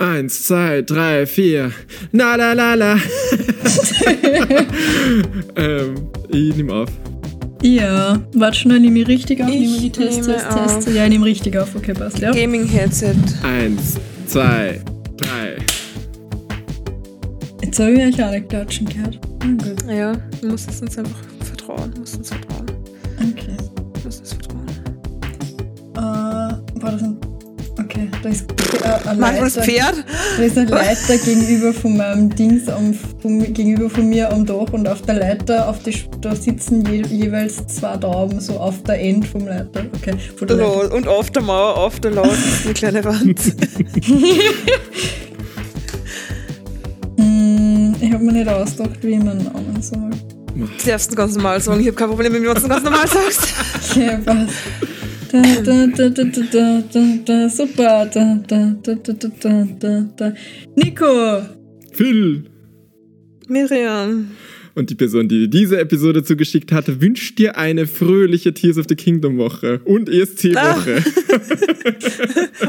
Eins, zwei, drei, vier. Na la la la. ähm, ich nehme auf. Ja, warte schnell, nehme ich richtig auf? Ich nehme die Tests, nehme Tests, Tests. auf. Ja, ich nehme richtig auf. Okay, passt, ja. Gaming-Headset. Eins, zwei, drei. Jetzt habe ich euch alle klatschen gehört. Gut. Ja, du musst es uns einfach vertrauen. Du musst uns vertrauen. Okay. Du musst uns vertrauen. Äh, war das ein... Okay, da ist äh, ein Manchmal Leiter, Pferd. da ist ein Leiter gegenüber von meinem Dings, am, von, gegenüber von mir am Dach und auf der Leiter, auf die, da sitzen je, jeweils zwei Tauben so auf der End vom Leiter. Okay, von der Leiter. Und auf der Mauer, auf der ist eine kleine Wand. Hm, ich habe mir nicht ausgedacht, wie man Namen soll. Du darfst ihn ganz normal sagen. Ich habe kein Problem, wenn du es ganz normal sagst. Okay, passt. Da, da, da, da, da, da, da, da, super. Da, da, da, da, da, da, da, da. Nico! Phil. Miriam. Und die Person, die diese Episode zugeschickt hatte, wünscht dir eine fröhliche Tears of the Kingdom Woche und ESC-Woche.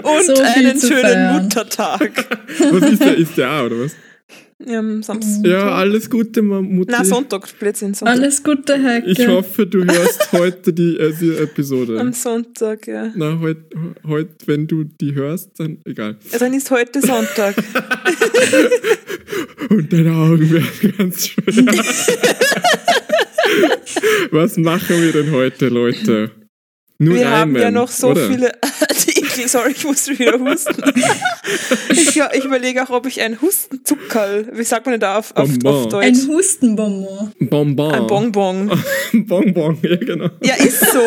Und So einen schönen feiern. Muttertag. Was ist der? Ist der auch, oder was? Ja, am Samstag. Ja, alles Gute, Mutti. Na, Sonntag, Blödsinn, Sonntag. Alles Gute, Heike. Ich hoffe, du hörst heute die, äh, die Episode. Am Sonntag, ja. Na, heute, heut, wenn du die hörst, dann egal. Dann ist heute Sonntag. Und deine Augen werden ganz schwer. Was machen wir denn heute, Leute? Nur Wir haben Reimen, ja noch so oder? viele Artikel. Sorry, ich musste wieder husten. ich, ja, ich überlege auch, ob ich ein Hustenzuckerl, wie sagt man denn da auf, auf, auf Deutsch? Ein Hustenbonbon. Bonbon. Ein Bonbon. Bonbon, ja genau. Ja, ist so.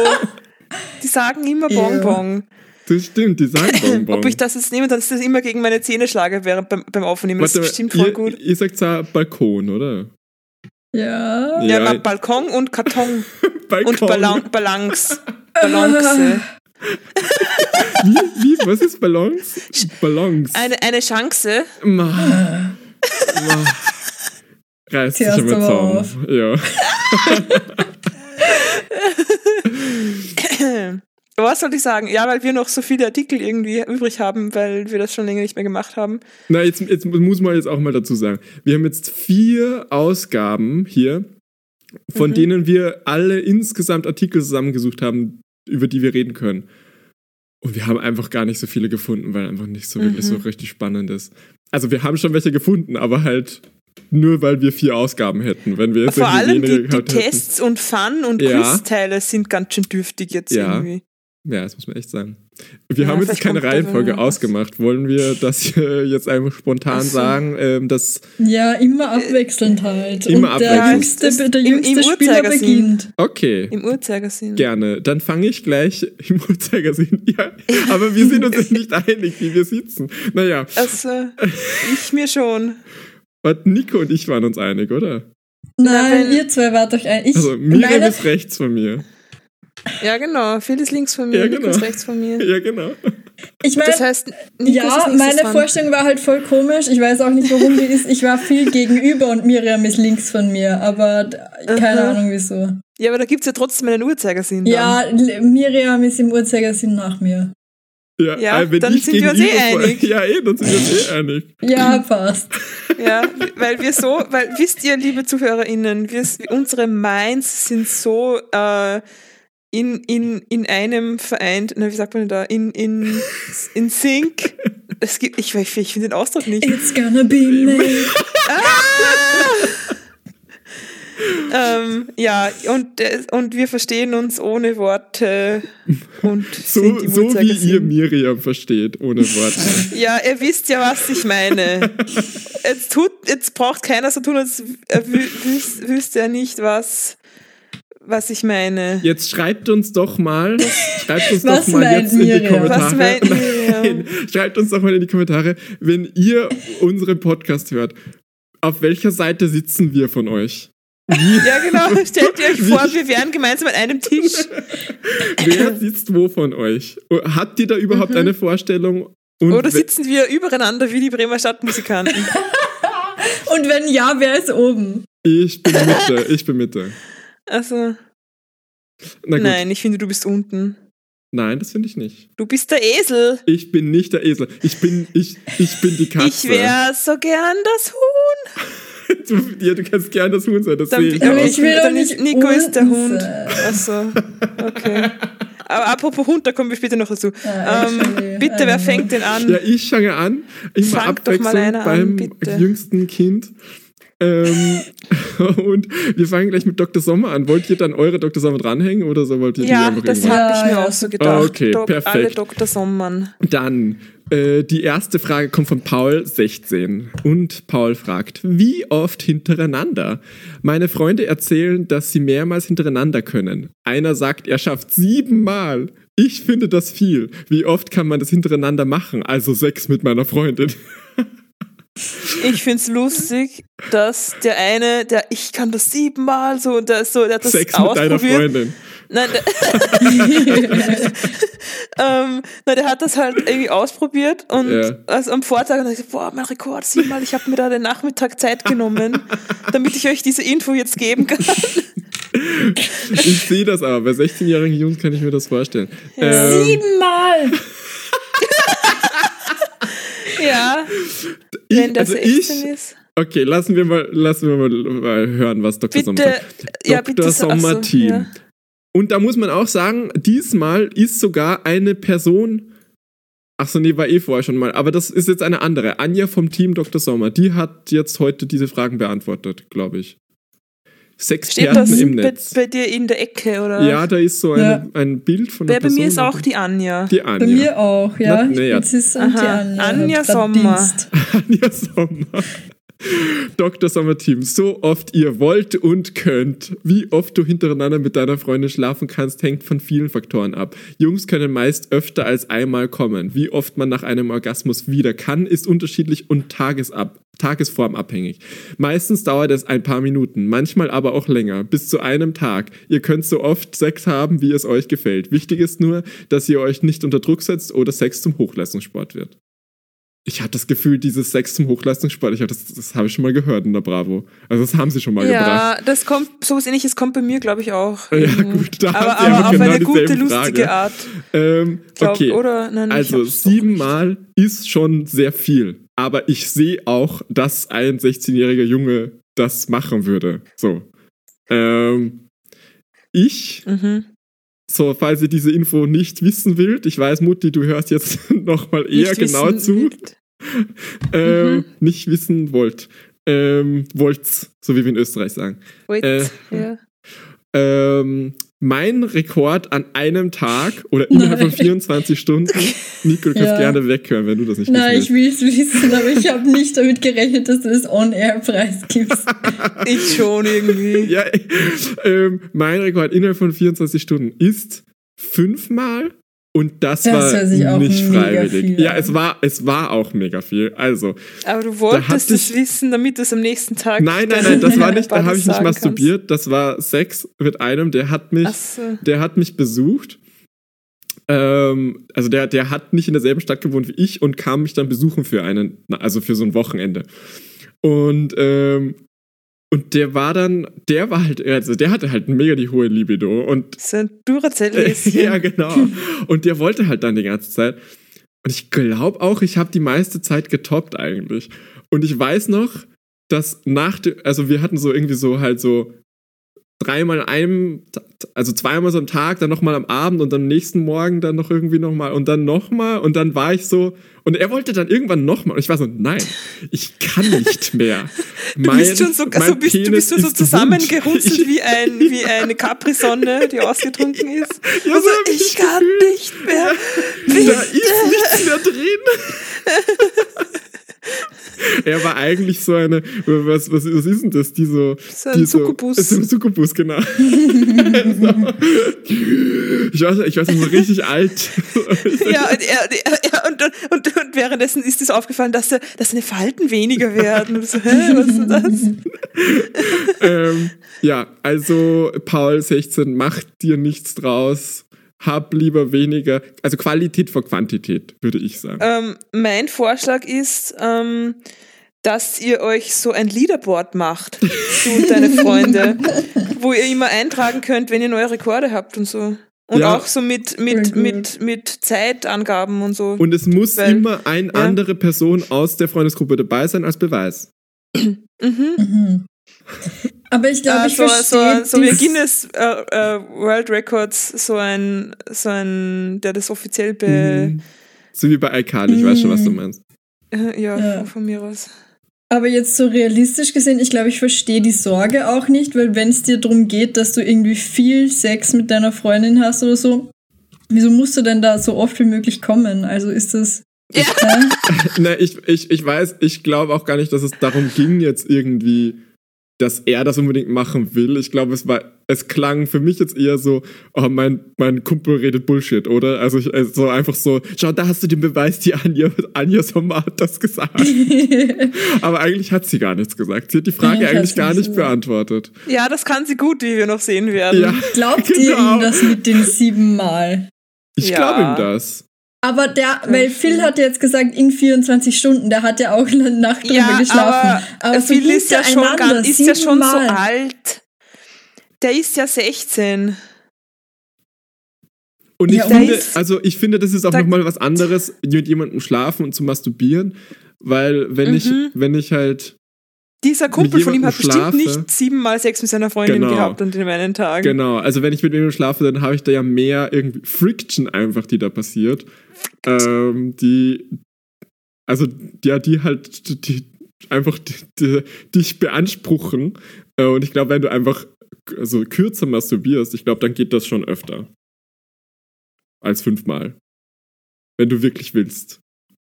Die sagen immer. Bonbon. Das stimmt, die sagen Bonbon. Ob ich das jetzt nehme, dass ich das immer gegen meine Zähne schlage während beim, beim Aufnehmen. das ist Warte, bestimmt voll ihr, gut. Ihr sagt zwar Balkon, oder? Ja. Ja, Ja, Balkon und Karton Balkon. und Balan Balance. Balance. Wie, wie, was ist Balance? Balance. Eine, eine Chance. Ma. Ma. Reißt sich Hörst einmal aber zusammen. auf. Ja. Was soll ich sagen? Ja, weil wir noch so viele Artikel irgendwie übrig haben, weil wir das schon länger nicht mehr gemacht haben. Na, jetzt, jetzt muss man jetzt auch mal dazu sagen. Wir haben jetzt vier Ausgaben hier, von Mhm. denen wir alle insgesamt Artikel zusammengesucht haben, über die wir reden können. Und wir haben einfach gar nicht so viele gefunden, weil einfach nicht so wirklich so Mhm. richtig spannend ist. Also wir haben schon welche gefunden, aber halt nur, weil wir vier Ausgaben hätten. Wenn wir jetzt Vor allem die, die gehabt hätten. Tests und Fun- und Ja. Quizteile sind ganz schön dürftig jetzt Ja. irgendwie. Ja, das muss man echt sagen. Wir Ja, haben jetzt keine Reihenfolge ausgemacht. Wollen wir das hier jetzt einfach spontan so. sagen, ähm, dass Ja, immer abwechselnd halt. Immer Und der abwechselnd. jüngste, es ist der im- jüngste im Spieler Uhrzeigersinn. beginnt. okay, Im Uhrzeigersinn. gerne. Dann fange ich gleich im Uhrzeigersinn. Ja, aber wir sind uns jetzt nicht einig, wie wir sitzen. Naja, Also, ich mir schon. und Nico und ich waren uns einig, oder? Nein, wenn- ihr zwei wart euch ein. Ich, Also Miriam ist rechts von mir. Ja, genau. Phil ist links von mir, Ja, Nico genau. ist rechts von mir. Ja, genau. ich meine, Das heißt, Nico ja, meine dran. Vorstellung war halt voll komisch. Ich weiß auch nicht, warum die ist. Ich war viel gegenüber und Miriam ist links von mir, aber keine Aha. Ahnung wieso. Ja, aber da gibt es ja trotzdem einen Uhrzeigersinn. dann. Ja, Miriam ist im Uhrzeigersinn nach mir. Ja, Ja, äh, wenn dann ich sind wir uns eh einig. Ja, eh, dann sind wir uns eh einig. Ja, passt. Ja, weil wir so, weil wisst ihr, liebe ZuhörerInnen, wir, unsere Minds sind so äh, in, in, in einem vereint, na, wie sagt man denn da, in, in, in Sync. Es gibt, ich, ich, ich finde den Ausdruck nicht. It's gonna be me. Ähm, ja, und, und wir verstehen uns ohne Worte und So, sind so wie ihr Miriam versteht, ohne Worte. Ja, ihr wisst ja, was ich meine. Jetzt, tut, jetzt braucht keiner so tun, als er wü wüs wüsste er nicht, was, was ich meine. Jetzt schreibt uns doch mal, schreibt uns Was doch mal meint jetzt in die Miriam? Kommentare. Was meint Miriam? Nein, schreibt uns doch mal in die Kommentare, wenn ihr unseren Podcast hört, auf welcher Seite sitzen wir von euch? Ja, genau. Stellt ihr euch vor, wir wären gemeinsam an einem Tisch. Wer sitzt wo von euch? Habt ihr da überhaupt eine Vorstellung? Und Mhm. Oder sitzen wir übereinander wie die Bremer Stadtmusikanten? Und wenn ja, wer ist oben? ich bin Mitte, ich bin Mitte. Also, Na gut, nein, ich finde, du bist unten. Nein, das finde ich nicht. Du bist der Esel. Ich bin nicht der Esel. Ich bin, ich, ich bin die Katze. Ich wäre so gern das Huhn. du, ja, du kannst gern das Huhn sein, das Dann- sehe ich aber ich will doch nicht Nico ist der Hund. Achso, okay. Aber apropos Hund, da kommen wir später noch dazu. Ah, ähm, bitte, wer fängt denn an? Ja, ich fange an. Immer Fang doch mal einer an, beim bitte. jüngsten Kind. Ähm, und wir fangen gleich mit Dr. Sommer an. Wollt ihr dann eure Dr. Sommer dranhängen oder so wollt ihr die Ja, einfach das irgendwann? habe ich Ja, mir ja. auch so gedacht. Okay, Dok- perfekt. Alle Dr. Sommern. Dann, äh, die erste Frage kommt von Paul, 16. Und Paul fragt, wie oft hintereinander? Meine Freunde erzählen, dass sie mehrmals hintereinander können. Einer sagt, er schafft siebenmal. Ich finde das viel. Wie oft kann man das hintereinander machen? Also sechs mit meiner Freundin. Ich find's lustig, dass der eine, der ich kann das siebenmal so, und der, ist so, der hat das Sechs mit deiner ausprobiert. Freundin. Nein, der, ähm, nein, der hat das halt irgendwie ausprobiert und Ja. also am Vortag und ich so, boah, mein Rekord siebenmal, ich habe mir da den Nachmittag Zeit genommen, damit ich euch diese Info jetzt geben kann. Ich sehe das aber. Bei 16-jährigen Jungs kann ich mir das vorstellen. Ähm, Siebenmal! ja, wenn der also 16 ich, ist. Okay, lassen wir mal, lassen wir mal, hören, was Dr. Sommer Bitte, sagt. ja, Dr. bitte. so- ach so, Sommer-Team. ja. Und da muss man auch sagen, diesmal ist sogar eine Person. Ach so, nee, war eh vorher schon mal. Aber das ist jetzt eine andere. Anja vom Team Dr. Sommer. Die hat jetzt heute diese Fragen beantwortet, glaube ich. Steht Sexperten das im bei, Netz. bei dir in der Ecke, oder? Ja, da ist so eine, Ja. ein Bild von Bei, der bei Person. mir ist auch die Anja. die Anja. Bei mir auch, ja. Na, na ja. Sis und die Anja. Anja Sommer. Dienst. Anja Sommer. Dr. Sommer Team, so oft ihr wollt und könnt. Wie oft du hintereinander mit deiner Freundin schlafen kannst, hängt von vielen Faktoren ab. Jungs können meist öfter als einmal kommen. Wie oft man nach einem Orgasmus wieder kann, ist unterschiedlich und tagesab tagesformabhängig. Meistens dauert es ein paar Minuten, manchmal aber auch länger, bis zu einem Tag. Ihr könnt so oft Sex haben, wie es euch gefällt. Wichtig ist nur, dass ihr euch nicht unter Druck setzt oder Sex zum Hochleistungssport wird. Ich hatte das Gefühl, dieses Sex zum Hochleistungssport, ich hab das, das habe ich schon mal gehört in der Bravo. Also das haben sie schon mal gebracht. Ja, das kommt, sowas ähnliches kommt bei mir, glaube ich, auch. Ja, gut, da aber aber einfach auf genau eine gute, lustige Frage. Art. Ähm, Glaub, okay, Oder? Nein, also siebenmal ist schon sehr viel. Aber ich sehe auch, dass ein 16-jähriger Junge das machen würde. So. Ähm, ich Mhm. So, falls ihr diese Info nicht wissen wollt, ich weiß, Mutti, du hörst jetzt nochmal eher Nicht genau zu, ähm, Mhm. nicht wissen wollt. Ähm, wollt's, so wie wir in Österreich sagen. Wait, Äh, ja. Ähm, mein Rekord an einem Tag oder innerhalb von Nein. 24 Stunden, Nico, du kannst Ja. gerne weghören, wenn du das nicht Nein, ich wissen will es wissen, aber ich habe nicht damit gerechnet, dass du das On-Air-Preis gibst. Ich schon irgendwie. willst. Ja, ähm, mein Rekord innerhalb von 24 Stunden ist fünfmal und das, Das war hört sich auch nicht freiwillig. Ja, es war, es war auch mega viel. Also, Aber du Da wolltest es wissen, damit du es am nächsten Tag. nein, nein, nein, das war nicht, da habe ich nicht sagen kannst. masturbiert, das war Sex mit einem, der hat mich so. der hat mich besucht. Ähm, also der, der hat nicht in derselben Stadt gewohnt wie ich und kam mich dann besuchen für einen, also für so ein Wochenende. Und, ähm, und der war dann, der war halt, also der hatte halt mega die hohe Libido und So ein Duracell-Häschen. ja, genau. Und der wollte halt dann die ganze Zeit. Und ich glaube auch, ich habe die meiste Zeit getoppt eigentlich. Und ich weiß noch, dass nach also wir hatten so irgendwie so halt so dreimal an einem, also zweimal so am Tag, dann nochmal am Abend und am nächsten Morgen dann noch irgendwie nochmal und dann nochmal und dann war ich so, und er wollte dann irgendwann nochmal und ich war so, nein, ich kann nicht mehr. Du bist schon so, also bist, du bist schon so wund. wie, ein, wie eine Capri-Sonne, die ausgetrunken ist. Ja, Also, so ich kann nicht mehr. Da Bitte. ist nichts mehr drin. er war eigentlich so eine, was, was, was ist denn das? Die so, So ein die Succubus. So, ein Succubus, genau. ich weiß, ich weiß, so richtig alt. Ja, und, er, er, und, und, und währenddessen ist es aufgefallen, dass, er, dass seine Falten weniger werden. Und so, hä, was ist das? ähm, ja, also Paul 16, mach dir nichts draus. Hab lieber weniger, also Qualität vor Quantität, würde ich sagen. Ähm, mein Vorschlag ist, ähm, dass ihr euch so ein Leaderboard macht, du und deine Freunde, wo ihr immer eintragen könnt, wenn ihr neue Rekorde habt und so. Und Ja. auch so mit, mit, mit, mit Zeitangaben und so. Und es muss Weil- immer eine ja. andere Person aus der Freundesgruppe dabei sein als Beweis. mhm. Mhm. Aber ich glaube, Äh, ich so, verstehe so, so wie Guinness äh, äh, World Records, so ein, so ein, der das offiziell be, Mhm. So wie bei iCarly, ich weiß schon, was du Mhm. meinst. äh, ja, Ja. Von, von mir aus. Aber jetzt so realistisch gesehen, ich glaube, ich verstehe die Sorge auch nicht, weil wenn es dir darum geht, dass du irgendwie viel Sex mit deiner Freundin hast oder so, wieso musst du denn da so oft wie möglich kommen? Also ist das. Ja. Hä? Ne, ich, ich, ich weiß, ich glaube auch gar nicht, dass es darum ging, jetzt irgendwie, dass er das unbedingt machen will. Ich glaube, es war, es klang für mich jetzt eher so, oh, mein, mein Kumpel redet Bullshit, oder? Also, ich, also einfach so, schau, da hast du den Beweis, die Anja, Anja Sommer hat das gesagt. Aber eigentlich hat sie gar nichts gesagt. Sie hat die Frage hat eigentlich gar nicht beantwortet. Ja, das kann sie gut, wie wir noch sehen werden. Ja, Glaubt ihr Genau. ihm das mit den sieben Mal? ich Ja. glaube ihm das. Aber der, weil Phil hat jetzt gesagt, in 24 Stunden, der hat ja auch eine Nacht drüber Ja, geschlafen. aber, so Phil ist ja schon, ganz, ist ja schon so alt. Der ist ja 16. Und ich Ja, finde, also ich finde, das ist auch da- nochmal was anderes, mit jemandem schlafen und zu masturbieren. Weil wenn ich, Mhm. wenn ich halt, Dieser Kumpel von ihm hat jemandem bestimmt schlafe- nicht siebenmal Sex mit seiner Freundin Genau. gehabt an den einen Tagen. genau, also wenn ich mit jemandem schlafe, dann habe ich da ja mehr irgendwie Friction einfach, die da passiert. Ähm, die, also, ja, die halt, die, die einfach die, die, dich beanspruchen. Äh, Und ich glaube, wenn du einfach also kürzer masturbierst, ich glaube, dann geht das schon öfter. Als fünfmal. Wenn du wirklich willst.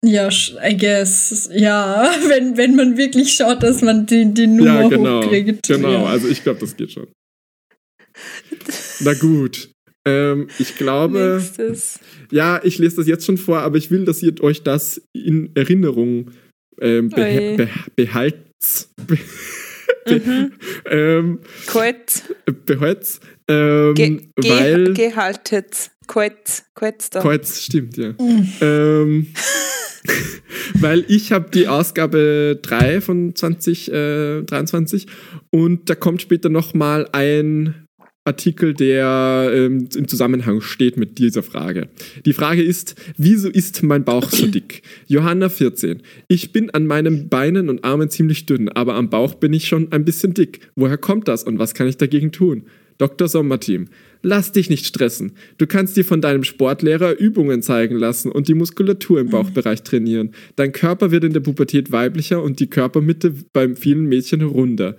Ja, I guess. Ja, wenn, wenn man wirklich schaut, dass man die, die Nummer ja, genau. hochkriegt. Genau, Ja. also ich glaube, das geht schon. Na gut. Ähm, ich glaube, Nächstes. ja, ich lese das jetzt schon vor, aber ich will, dass ihr euch das in Erinnerung ähm, beha Oi. be behaltet. Be Mhm. ähm, Kalt. behalt's, ähm, Ge ge weil. gehaltet. Da. Kreuz, stimmt, ja. Mhm. ähm, weil ich habe die Ausgabe 3 von 2023 und da kommt später nochmal ein Artikel, der ähm, im Zusammenhang steht mit dieser Frage. Die Frage ist, wieso ist mein Bauch so dick? Johanna 14. Ich bin an meinen Beinen und Armen ziemlich dünn, aber am Bauch bin ich schon ein bisschen dick. Woher kommt das und was kann ich dagegen tun? Dr. Sommerteam. Lass dich nicht stressen. Du kannst dir von deinem Sportlehrer Übungen zeigen lassen und die Muskulatur im Bauchbereich trainieren. Dein Körper wird in der Pubertät weiblicher und die Körpermitte bei vielen Mädchen runder.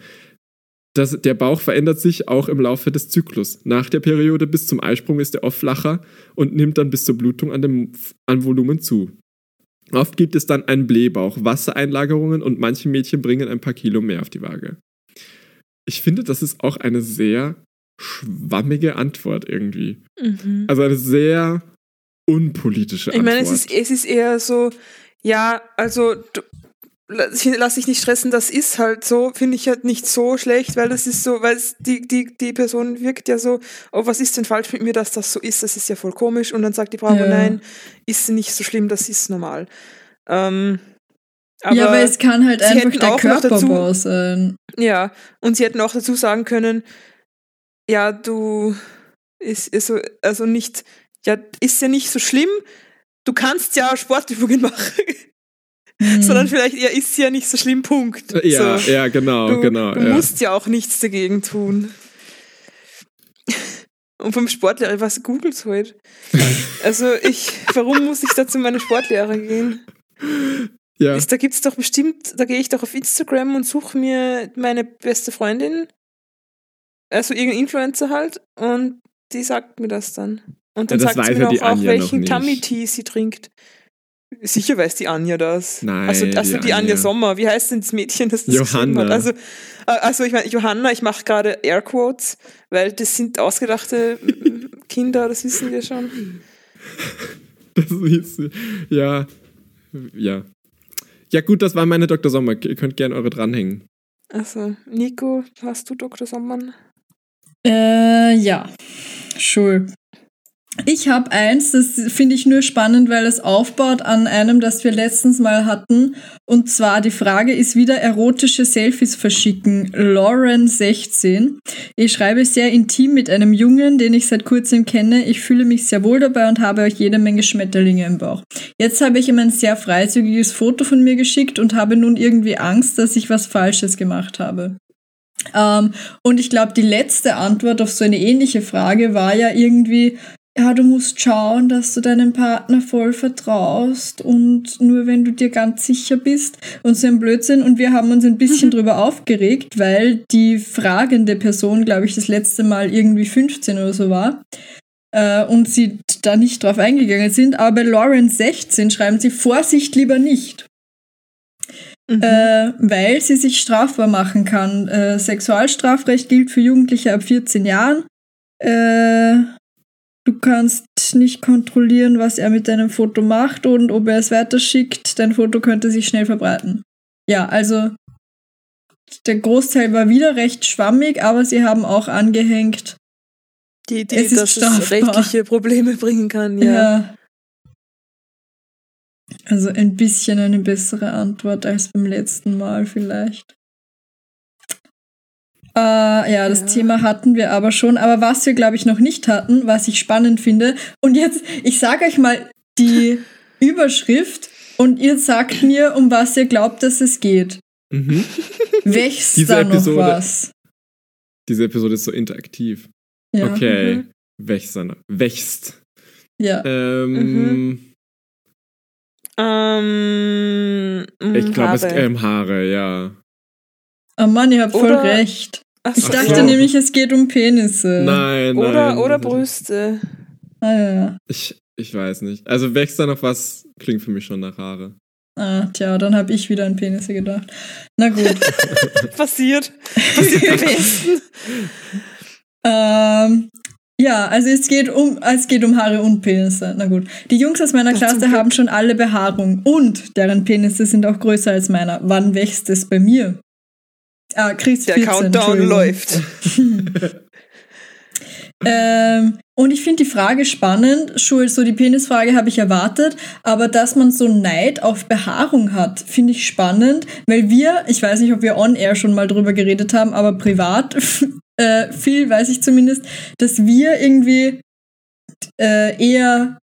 Das, der Bauch verändert sich auch im Laufe des Zyklus. Nach der Periode bis zum Eisprung ist er oft flacher und nimmt dann bis zur Blutung an, dem, an Volumen zu. Oft gibt es dann einen Blähbauch, Wassereinlagerungen und manche Mädchen bringen ein paar Kilo mehr auf die Waage. Ich finde, das ist auch eine sehr schwammige Antwort irgendwie. Mhm. Also eine sehr unpolitische Ich Antwort. meine, es ist, es ist eher so, ja, also du, lass dich nicht stressen, das ist halt so, finde ich halt nicht so schlecht, weil das ist so, weil die, die, die Person wirkt ja so, oh, was ist denn falsch mit mir, dass das so ist, das ist ja voll komisch und dann sagt die Bravo, Ja. nein, ist nicht so schlimm, das ist normal. Ähm, aber, ja, aber es kann halt einfach der auch noch dazu- sein. Ja, und sie hätten auch dazu sagen können, ja, du ist, ist so, also nicht, ja, ist ja nicht so schlimm, du kannst ja Sportübungen machen, Hm. sondern vielleicht eher ist ja nicht so schlimm, Punkt. ja, so. ja, genau, Du, genau. du ja. musst ja auch nichts dagegen tun. Und vom Sportlehrer, was googelt heute? Also ich, warum muss ich da zu meinem Sportlehrer gehen? ja. Ist, da gibt's doch bestimmt, da gehe ich doch auf Instagram und suche mir meine beste Freundin, also irgendein Influencer halt, und die sagt mir das dann. Und dann Ja, sagt sie ja mir auch, auch welchen Tummy. Tea sie trinkt. Sicher weiß die Anja das. Nein, also, also die die, Anja. Anja. Sommer. Wie heißt denn das Mädchen, das das Johanna. hat? Also, äh, also ich meine, Johanna, ich mache gerade Airquotes, weil das sind ausgedachte Kinder, das wissen wir schon. Das ist, ja, ja. Ja, gut, das war meine Dr. Sommer. Ihr könnt gerne eure dranhängen. Also, Nico, hast du Dr. Sommern? Äh, ja. Sure. Ich habe eins, das finde ich nur spannend, weil es aufbaut an einem, das wir letztens mal hatten. Und zwar die Frage ist wieder erotische Selfies verschicken. Lauren 16. Ich schreibe sehr intim mit einem Jungen, den ich seit kurzem kenne. Ich fühle mich sehr wohl dabei und habe euch jede Menge Schmetterlinge im Bauch. Jetzt habe ich ihm ein sehr freizügiges Foto von mir geschickt und habe nun irgendwie Angst, dass ich was Falsches gemacht habe. Ähm, und ich glaube, die letzte Antwort auf so eine ähnliche Frage war ja irgendwie, ja, du musst schauen, dass du deinem Partner voll vertraust und nur wenn du dir ganz sicher bist und so ein Blödsinn. Und wir haben uns ein bisschen mhm. drüber aufgeregt, weil die fragende Person, glaube ich, das letzte Mal irgendwie 15 oder so war äh, und sie da nicht drauf eingegangen sind. Aber bei Lauren 16 schreiben sie Vorsicht lieber nicht. Mhm. Äh, weil sie sich strafbar machen kann. Äh, Sexualstrafrecht gilt für Jugendliche ab 14 Jahren. Äh, Du kannst nicht kontrollieren, was er mit deinem Foto macht und ob er es weiterschickt. Dein Foto könnte sich schnell verbreiten. Ja, also der Großteil war wieder recht schwammig, aber sie haben auch angehängt. Die Idee, es dass strafbar. es rechtliche Probleme bringen kann, ja. ja. Also ein bisschen eine bessere Antwort als beim letzten Mal vielleicht. Äh, ja, das ja. Thema hatten wir aber schon. Aber was wir, glaube ich, noch nicht hatten, was ich spannend finde. Und jetzt, ich sage euch mal die Überschrift und ihr sagt mir, um was ihr glaubt, dass es geht. Mhm. Wächst diese da noch Episode, was? Diese Episode ist so interaktiv. Ja. Okay. Mhm. Wächst. Wächst. Ja. Ähm. Mhm. Ähm, ich glaube, es ähm, Haare, ja. Oh Mann, ihr habt voll recht. Ach, ich dachte so. nämlich, es geht um Penisse. Nein, nein. Oder, oder Brüste. Ah, ja. Ich, ich weiß nicht. Also wächst da noch was, klingt für mich schon nach Haare. Ah, tja, dann habe ich wieder an Penisse gedacht. Na gut. Passiert. Passiert ähm, ja, also es geht um es geht um Haare und Penisse. Na gut. Die Jungs aus meiner Klasse haben schon alle Behaarung und deren Penisse sind auch größer als meiner. Wann wächst es bei mir? Ah, Chris Der 14, Countdown läuft. ähm, und ich finde die Frage spannend. Schul, so die Penisfrage habe ich erwartet, aber dass man so Neid auf Behaarung hat, finde ich spannend, weil wir, ich weiß nicht, ob wir on air schon mal drüber geredet haben, aber privat, äh, viel weiß ich zumindest, dass wir irgendwie äh, eher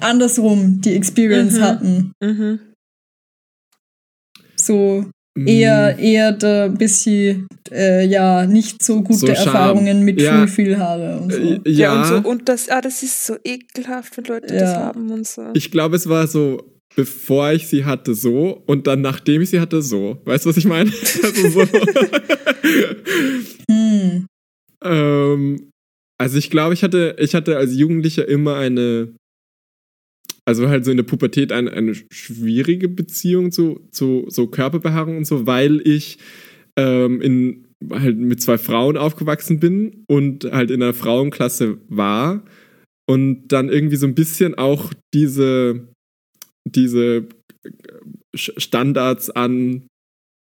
andersrum die Experience mhm. hatten. Mhm. So, eher, mm. eher da ein bisschen, äh, ja, nicht so gute so Erfahrungen mit ja. viel, viel Haare und so. Äh, ja, ja und, so, und das, ah, das ist so ekelhaft, wenn Leute ja. das haben und so. Ich glaube, es war so, bevor ich sie hatte, so und dann nachdem ich sie hatte, so. Weißt du, was ich meine? also so. hm. ähm, also ich glaube, ich hatte, ich hatte als Jugendlicher immer eine also halt so in der Pubertät eine, eine schwierige Beziehung zu, zu so Körperbehaarung und so, weil ich ähm, in, halt mit zwei Frauen aufgewachsen bin und halt in einer Frauenklasse war und dann irgendwie so ein bisschen auch diese, diese Standards an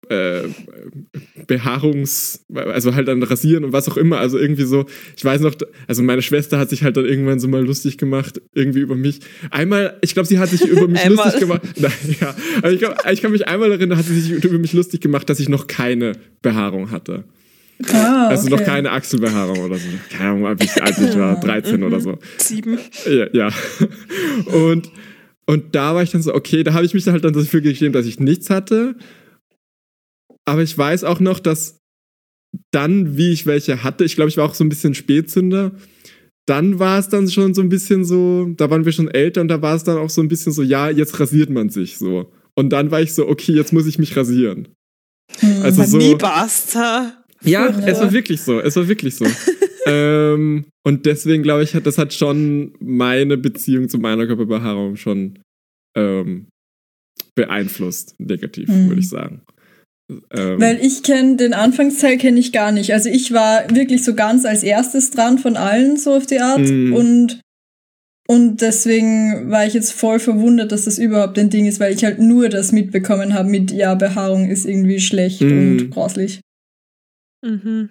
äh, Behaarungs, also halt dann rasieren und was auch immer. Also irgendwie so, ich weiß noch, also meine Schwester hat sich halt dann irgendwann so mal lustig gemacht, irgendwie über mich. Einmal, ich glaube, sie hat sich über mich lustig gemacht. Nein, ja, aber ich, glaub, ich kann mich einmal erinnern, hat sie sich über mich lustig gemacht, dass ich noch keine Behaarung hatte. Ah, also noch keine Achselbehaarung oder so. Keine Ahnung, als ich, als ich war, 13 oder so. Sieben. Ja, ja. Und, und da war ich dann so, okay, da habe ich mich dann halt dann dafür geschämt, dass ich nichts hatte. Aber ich weiß auch noch, dass dann, wie ich welche hatte, ich glaube, ich war auch so ein bisschen Spätzünder. Dann war es dann schon so ein bisschen so, da waren wir schon älter und da war es dann auch so ein bisschen so, ja, jetzt rasiert man sich so. Und dann war ich so, okay, jetzt muss ich mich rasieren. Hm, also so. Nie basta. Ja, es war wirklich so. Es war wirklich so. ähm, und deswegen glaube ich, das hat schon meine Beziehung zu meiner Körperbehaarung schon ähm, beeinflusst, negativ, mhm. würde ich sagen. Ähm, Weil ich kenne den Anfangsteil kenne ich gar nicht. Also ich war wirklich so ganz als erstes dran von allen so auf die Art mm. und und deswegen war ich jetzt voll verwundert, dass das überhaupt ein Ding ist, weil ich halt nur das mitbekommen habe mit ja Behaarung ist irgendwie schlecht mm. und grauslich. Mhm.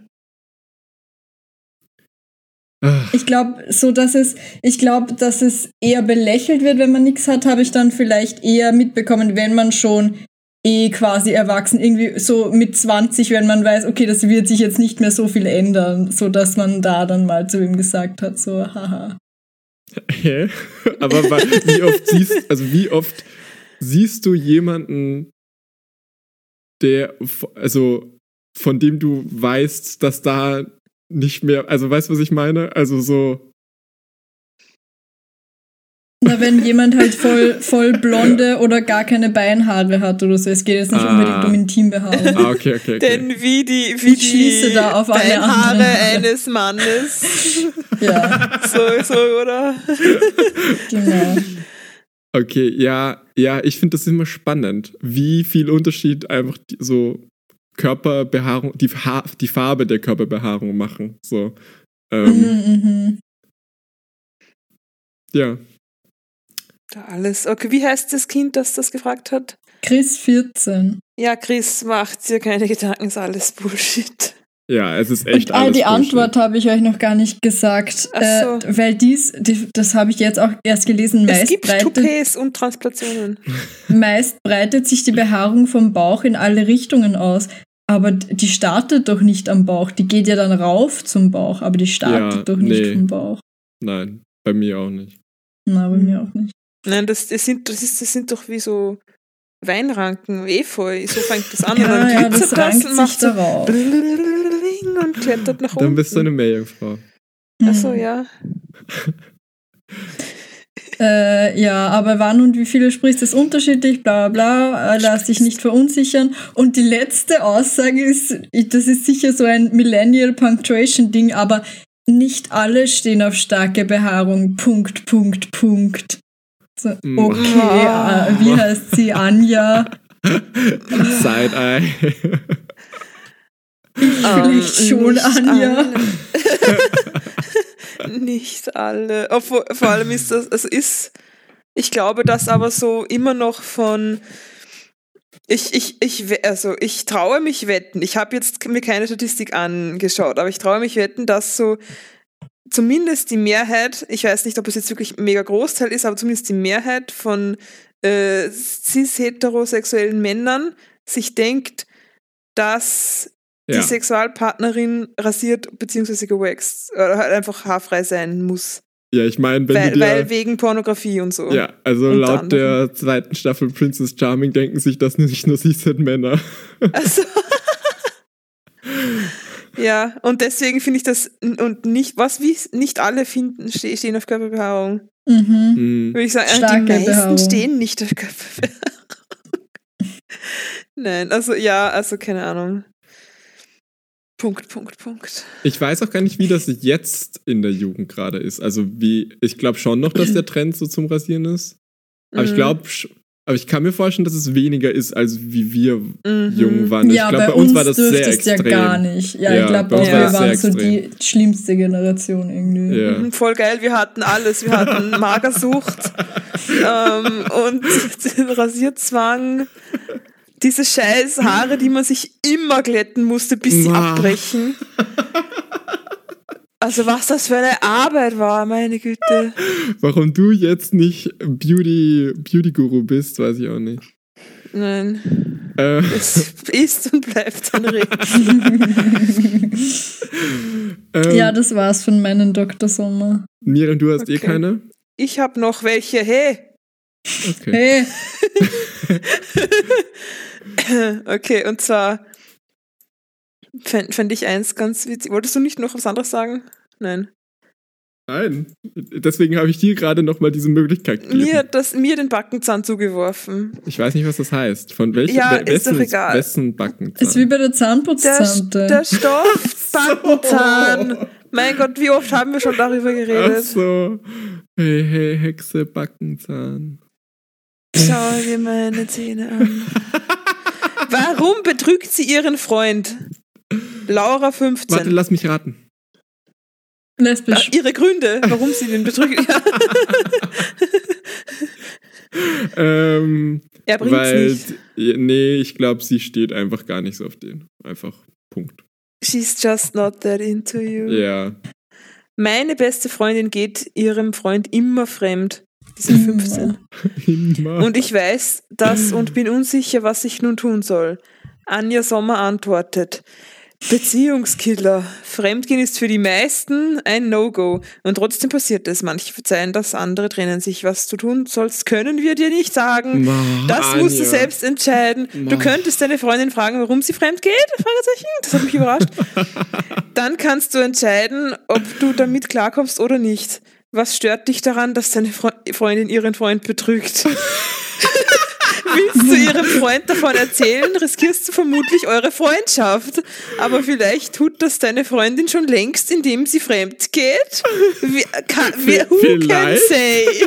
Ach, Ich glaube, so dass es, ich glaube, dass es eher belächelt wird, wenn man nichts hat, habe ich dann vielleicht eher mitbekommen, wenn man schon eh quasi erwachsen, irgendwie so mit 20, wenn man weiß, okay, das wird sich jetzt nicht mehr so viel ändern, so dass man da dann mal zu ihm gesagt hat, so, haha. Hä? Aber wie oft siehst, also wie oft siehst du jemanden, der, also von dem du weißt, dass da nicht mehr, also weißt du, was ich meine? Also so, Na, wenn jemand halt voll, voll blonde oder gar keine Beinhaare hat oder so. Es geht jetzt nicht Ah. unbedingt um Intimbehaarung. ah, okay, okay, okay. Denn wie die, wie Ich schließe die da auf Beinhaare eines Mannes. ja, so, so, oder? genau. Okay, ja, ja, ich finde das immer spannend, wie viel Unterschied einfach die, so Körperbehaarung, die, ha die Farbe der Körperbehaarung machen. So. Ähm, Mhm, mhm. Ja. Da alles. Okay, wie heißt das Kind, das das gefragt hat? Chris 14. Ja, Chris, macht dir keine Gedanken, ist alles Bullshit. Ja, es ist echt Und ah, alles die Bullshit. Antwort habe ich euch noch gar nicht gesagt. Ach so. Äh, weil dies, die, das habe ich jetzt auch erst gelesen, es meist gibt breitet, Toupets und Transplantationen. meist breitet sich die Behaarung vom Bauch in alle Richtungen aus. Aber die startet doch nicht am Bauch. Die geht ja dann rauf zum Bauch, aber die startet Ja, doch nicht nee. vom Bauch. Nein, bei mir auch nicht. Na, bei mir auch nicht. Nein, das, das, sind, das, ist, das sind doch wie so Weinranken, Efeu. So fängt das an. und Ja, dann ja, das rankt und sich macht so darauf. und klettert nach unten. Dann bist du eine Meerjungfrau. Achso, Mhm. ja. Äh, ja, aber wann und wie viele sprichst, ist unterschiedlich, bla bla bla, äh, lass dich nicht verunsichern. Und die letzte Aussage ist, das ist sicher so ein Millennial Punctuation Ding, aber nicht alle stehen auf starke Behaarung. Punkt, Punkt, Punkt. So, Mm. okay, äh, wie heißt sie? Anja? Side-Eye. Vielleicht Ähm, schon, nicht Anja. Alle. nicht alle. Obwohl, vor allem ist das, also ist, ich glaube, dass aber so immer noch von, ich, ich, ich, also ich traue mich wetten, ich habe jetzt mir keine Statistik angeschaut, aber ich traue mich wetten, dass so zumindest die Mehrheit, ich weiß nicht, ob es jetzt wirklich ein mega Großteil ist, aber zumindest die Mehrheit von äh, cis-heterosexuellen Männern sich denkt, dass die ja. Sexualpartnerin rasiert bzw. gewaxt oder halt einfach haarfrei sein muss. ja, ich meine, wenn Weil, dir... weil wegen Pornografie und so. ja, also laut anderem. der zweiten Staffel Princess Charming denken sich das nicht nur Cis-Männer. Also, ja, und deswegen finde ich das und nicht, was wie nicht alle finden, ste- stehen auf Körperbehaarung. Mhm. Hm. Würde ich sagen, Starke die meisten Behaarung. stehen nicht auf Körperbehaarung. Nein, also ja, also keine Ahnung. Punkt, Punkt, Punkt. Ich weiß auch gar nicht, wie das jetzt in der Jugend gerade ist. Also wie, ich glaube schon noch, dass der Trend so zum Rasieren ist. Aber ich Mhm. glaube, aber ich kann mir vorstellen, dass es weniger ist, als wie wir Mhm. jung waren. Ja, ich glaube, bei, bei uns war das sehr extrem. ja gar nicht. Ja, Ja, ich glaube bei uns auch, war wir waren so die schlimmste Generation irgendwie. Ja. Mhm, Voll geil, wir hatten alles. Wir hatten Magersucht ähm, und den Rasierzwang. Diese scheiß Haare, die man sich immer glätten musste, bis sie abbrechen. Also was das für eine Arbeit war, meine Güte. Warum du jetzt nicht Beauty, Beauty Guru bist, weiß ich auch nicht. Nein, Äh, es ist und bleibt ein Regen. ähm, Ja, das war's von meinem Dr. Sommer. Miriam, du hast eh Okay. keine? Ich habe noch welche. Hey, Okay. Hey, okay, und zwar fände fänd ich eins ganz witzig. Wolltest du nicht noch was anderes sagen? Nein. Nein. Deswegen habe ich dir gerade nochmal diese Möglichkeit gegeben. Mir, das, mir den Backenzahn zugeworfen. Ich weiß nicht, was das heißt. Von welchem Ja, we- ist doch wessen, egal. wessen Backenzahn? ist wie bei der Der, Zahnputztante. der Stoffbackenzahn. Mein Gott, wie oft haben wir schon darüber Ach geredet? so. Hey, hey, Hexe, Backenzahn. Schau dir meine Zähne an. Warum betrügt sie ihren Freund? Laura 15. Warte, lass mich raten. Ah, Lesbisch. ihre Gründe, warum sie den betrügt. Ja. Ähm, Er bringt's weil, nicht. ja, nee, ich glaube, sie steht einfach gar nicht so auf den. Einfach Punkt. She's just not that into you. Ja. Meine beste Freundin geht ihrem Freund immer fremd. Die sind 15. Immer. Und ich weiß das und bin unsicher, was ich nun tun soll. Anja Sommer antwortet. Beziehungskiller. Fremdgehen ist für die meisten ein No-Go. Und trotzdem passiert es. Manche verzeihen das, andere trennen sich. Was du tun sollst, können wir dir nicht sagen. Ma, Das musst du selbst entscheiden. Du Ma. könntest deine Freundin fragen, warum sie fremd geht? Fragezeichen. Das hat mich überrascht. Dann kannst du entscheiden, ob du damit klarkommst oder nicht. Was stört dich daran, dass deine Fre Freundin ihren Freund betrügt? Willst du ihrem Freund davon erzählen, riskierst du vermutlich eure Freundschaft. Aber vielleicht tut das deine Freundin schon längst, indem sie fremd geht. Wie, kann, wie, who can Vielleicht. say?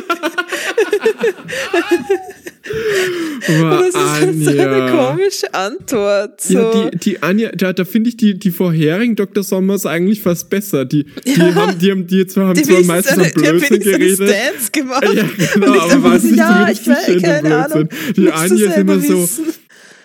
Ma, Das ist halt so eine komische Antwort. So. Ja, die, die Anja, da, da finde ich die, die vorherigen Dr. Sommers eigentlich fast besser. Die, die Ja. haben, die haben, die zwar haben die zwar meistens am die Blödsinn geredet. Stance gemacht. Ja, genau, Und ich aber war so, nicht ja, ich weiß, keine Ahnung. Die Anja ist immer so, wissen.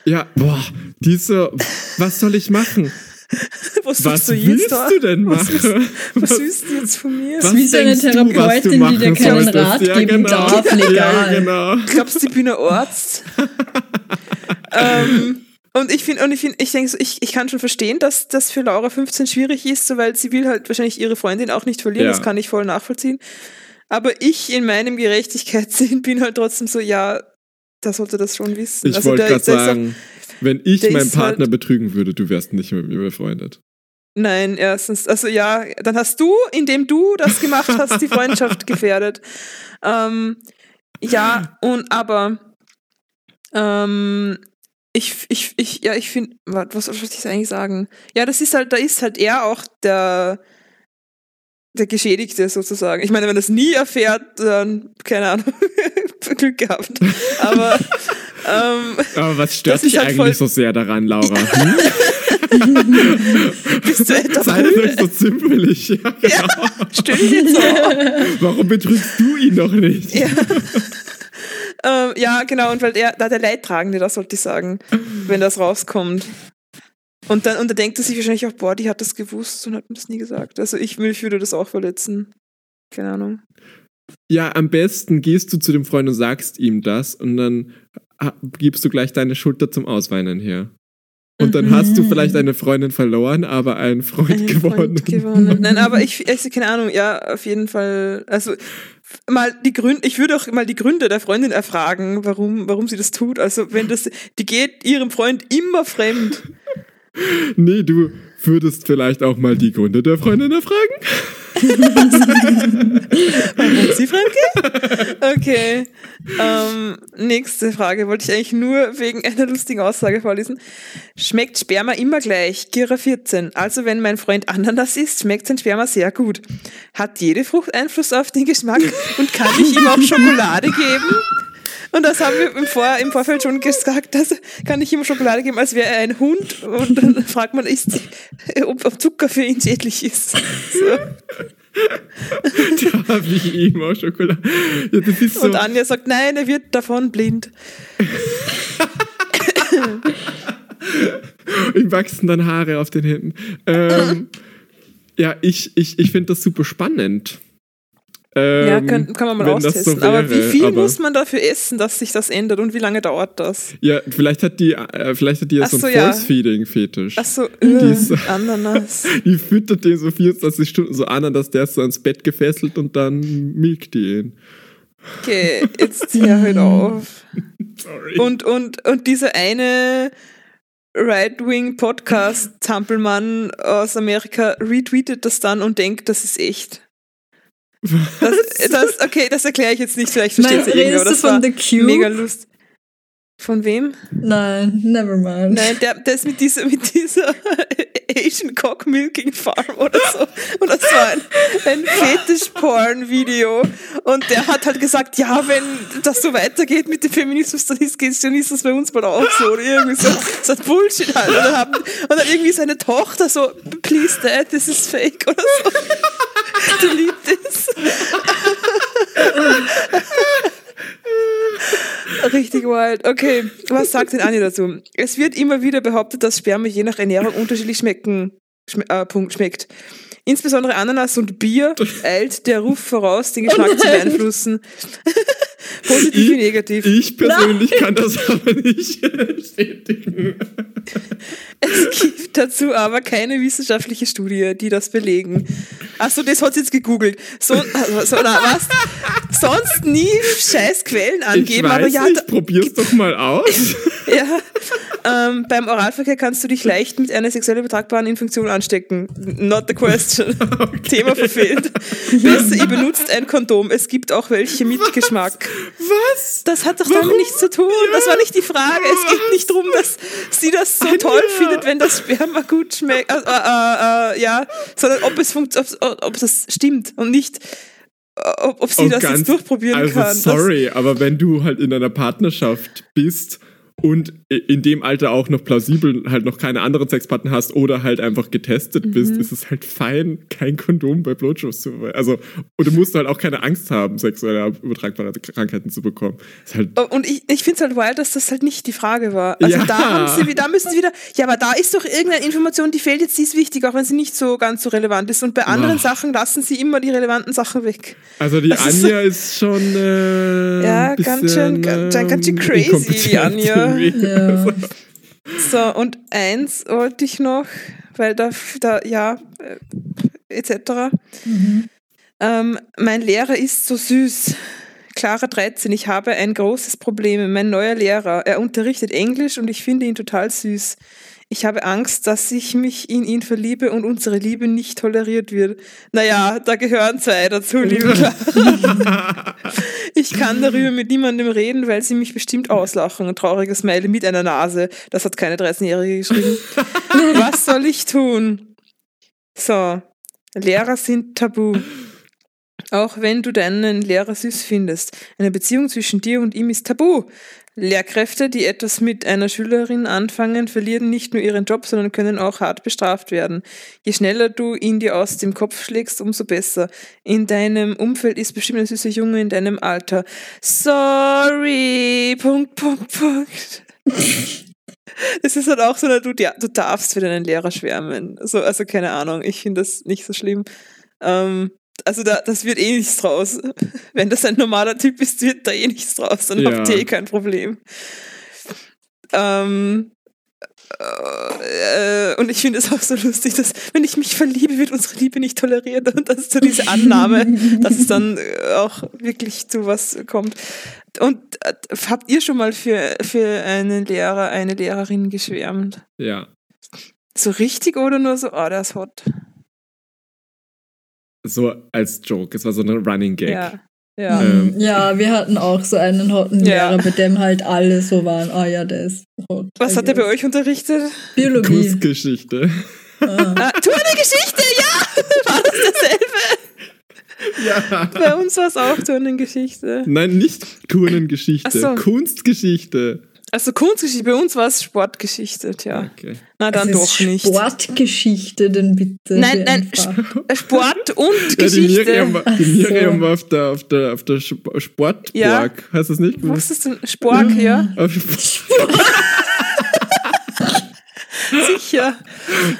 ja, boah, die ist so, was soll ich machen? Was, Was du willst jetzt da? du denn Was machen? Was willst du jetzt von mir? Was wie so eine denkst du, was du Therapeutin, die dir machen keinen solltest? Rat ja, geben genau. darf, legal. Ja, genau. Glaubst du, ich bin ein Arzt? ähm, und ich finde, und ich finde, ich denke, so, ich, ich kann schon verstehen, dass das für Laura 15 schwierig ist, so, weil sie will halt wahrscheinlich ihre Freundin auch nicht verlieren, Ja. das kann ich voll nachvollziehen. Aber ich in meinem Gerechtigkeitssinn bin halt trotzdem so, ja, da sollte das schon wissen. Ich Also wollte da- gerade sagen, wenn ich der meinen ist Partner halt- betrügen würde, du wärst nicht mit mir befreundet. Nein, erstens, also ja, dann hast du, indem du das gemacht hast, die Freundschaft gefährdet. Ähm, ja, und aber ähm, ich, ich, ich, ja, ich finde, was, was wollte ich eigentlich sagen? Ja, das ist halt, da ist halt er auch der, der Geschädigte sozusagen. Ich meine, wenn er das nie erfährt, dann, keine Ahnung, Glück gehabt. Aber ähm, Aber was stört dich halt eigentlich voll- so sehr daran, Laura? Hm? bist du etwa Sei doch nicht so zimperlich. Ja, genau. Ja, stimmt jetzt auch. Warum betrügst du ihn noch nicht? Ja. ähm, ja, genau, und weil er, da der Leidtragende, das sollte ich sagen, wenn das rauskommt. Und dann, und dann denkt er sich wahrscheinlich auch, boah, die hat das gewusst und hat mir das nie gesagt. Also ich, mich würde das auch verletzen. Keine Ahnung. Ja, am besten gehst du zu dem Freund und sagst ihm das und dann ha- gibst du gleich deine Schulter zum Ausweinen her. Und dann hast du vielleicht eine Freundin verloren, aber einen Freund Einen gewonnen. Freund gewonnen. Nein, aber ich, also keine Ahnung, ja, auf jeden Fall, also mal die Gründe, ich würde auch mal die Gründe der Freundin erfragen, warum, warum sie das tut. Also wenn das, die geht ihrem Freund immer fremd. Nee, du würdest vielleicht auch mal die Gründe der Freundin erfragen. Warum sie geht? Okay. Ähm, nächste Frage wollte ich eigentlich nur wegen einer lustigen Aussage vorlesen. Schmeckt Sperma immer gleich? Gira 14. Also wenn mein Freund Ananas isst, schmeckt sein Sperma sehr gut. Hat jede Frucht Einfluss auf den Geschmack und kann ich ihm auch Schokolade geben? Und das haben wir im, Vor im Vorfeld schon gesagt, das kann ich ihm Schokolade geben, als wäre er ein Hund. Und dann fragt man, ist, ob, ob Zucker für ihn schädlich ist. So. Da habe ich ihm auch Schokolade. Ja, das ist so. Und Anja sagt, nein, er wird davon blind. Ihm wachsen dann Haare auf den Händen. Ähm, ja, ich, ich, ich finde das super spannend. Ähm, ja, kann, kann man mal das so austesten. aber wie viel aber- muss man dafür essen, dass sich das ändert und wie lange dauert das? Ja, vielleicht hat die, äh, vielleicht hat die ja Ach so so, einen ja. Force-Feeding-Fetisch. Achso, ist- äh, Ananas. Die füttert den so 24 Stunden so an, dass der ist so ans Bett gefesselt und dann milkt die ihn. Okay, jetzt hör halt auf. Sorry. Und, und, und dieser eine Right-Wing-Podcast-Tampelmann aus Amerika retweetet das dann und denkt, das ist echt. Das, das, okay, das erkläre ich jetzt nicht, vielleicht versteht es redest du das war von The Cube? mega lust. Von wem? Nein, never mind. Nein, der, der ist mit dieser, mit dieser Asian Cock Milking Farm oder so. Und das war ein, ein Fetisch-Porn-Video. Und der hat halt gesagt, ja, wenn das so weitergeht mit dem Feminismus, dann ist, dann ist das bei uns bald auch so. Oder irgendwie so, so ein Bullshit halt. Und dann, haben, und dann irgendwie seine Tochter so, please dad, this is fake oder so. Delete this. Richtig wild. Okay, was sagt denn Anni dazu? Es wird immer wieder behauptet, dass Sperma je nach Ernährung unterschiedlich schmecken, schm äh, Punkt, schmeckt. Insbesondere Ananas und Bier eilt der Ruf voraus, den Geschmack zu nein. beeinflussen. Positiv wie negativ. Ich persönlich kann das aber nicht bestätigen. Es gibt dazu aber keine wissenschaftliche Studie, die das belegen. Achso, das hat sie jetzt gegoogelt. So, also, so na, was? Sonst nie scheiß Quellen Ich angeben, weiß aber ja, nicht, probier's doch mal aus. ja ähm, beim Oralverkehr kannst du dich leicht mit einer sexuell übertragbaren Infektion anstecken. Not the question. Thema verfehlt. Besser, ihr benutzt ein Kondom. Es gibt auch welche mit Geschmack. Was? Das hat doch Warum? damit nichts zu tun. Das war nicht die Frage. Es geht nicht darum, dass sie das so toll findet, wenn das Sperma gut schmeckt. Äh, äh, äh, ja, sondern ob es funktioniert, ob, ob das stimmt und nicht, ob, ob sie Oh, das ganz- jetzt durchprobieren also kann. Das- sorry, aber wenn du halt in einer Partnerschaft bist und in dem Alter auch noch plausibel halt noch keine anderen Sexpartner hast oder halt einfach getestet Mhm. bist, ist es halt fein, kein Kondom bei Blowjobs zu Also, und du musst halt auch keine Angst haben, sexuelle übertragbare Krankheiten zu bekommen. Ist halt Oh, Und ich, ich finde es halt wild, dass das halt nicht die Frage war. Also Ja. da haben sie, da müssen sie wieder, ja, aber da ist doch irgendeine Information, die fehlt jetzt, die ist wichtig, auch wenn sie nicht so ganz so relevant ist. Und bei anderen Ach. Sachen lassen sie immer die relevanten Sachen weg. Also die Das ist Anja ist schon äh, Ja, ein ganz bisschen, schön- ganz- ganz schön ähm, crazy, die Anja. Irgendwie. Ja. So, und eins wollte ich noch, weil da, da ja, äh, etc. Ähm, mein Lehrer ist so süß. Clara 13, ich habe ein großes Problem. Mein neuer Lehrer, er unterrichtet Englisch und ich finde ihn total süß. Ich habe Angst, dass ich mich in ihn verliebe und unsere Liebe nicht toleriert wird. Naja, da gehören zwei dazu, liebe Clara. Ich kann darüber mit niemandem reden, weil sie mich bestimmt auslachen. Ein trauriges Smiley mit einer Nase. Das hat keine 13-Jährige geschrieben. Was soll ich tun? So, Lehrer sind tabu. Auch wenn du deinen Lehrer süß findest. Eine Beziehung zwischen dir und ihm ist tabu. Lehrkräfte, die etwas mit einer Schülerin anfangen, verlieren nicht nur ihren Job, sondern können auch hart bestraft werden. Je schneller du ihn dir aus dem Kopf schlägst, umso besser. In deinem Umfeld ist bestimmt ein süßer Junge in deinem Alter. Sorry. Punkt, Punkt, Punkt. Es ist halt auch so, du, du darfst für deinen Lehrer schwärmen. Also, also keine Ahnung, ich finde das nicht so schlimm. Ähm, also da, das wird eh nichts draus. Wenn das ein normaler Typ ist, wird da eh nichts draus. Dann Ja. habt ihr eh kein Problem. Ähm, äh, und ich finde es auch so lustig, dass wenn ich mich verliebe, wird unsere Liebe nicht toleriert und das ist so diese Annahme, dass es dann äh, auch wirklich zu was kommt. Und äh, habt ihr schon mal für, für einen Lehrer, eine Lehrerin geschwärmt? Ja. So richtig oder nur so, oh, der ist hot? So als Joke. Es war so ein Running Gag. Ja. Ja. Ähm. ja, wir hatten auch so einen hotten Ja. Lehrer, bei dem halt alle so waren, ah ja, der ist hot. Was hat er bei euch unterrichtet? Biologie. Kunstgeschichte. Ah. Ah, tu eine Geschichte, ja! War das dasselbe? Ja. Bei uns war es auch Turnengeschichte. Nein, nicht Turnengeschichte. So. Kunstgeschichte. Also Kunstgeschichte, bei uns war es Sportgeschichte, tja. Okay. Na dann Es doch ist nicht. Sportgeschichte, denn bitte. Nein, nein, einfach. Äh, Sport und Ja, die Geschichte. Miriam, war- die Ach so. Miriam war auf der, auf der, auf der Sp- Sportburg. Ja. Hast du es nicht Was ist denn? Spork, ja? Auf Sicher.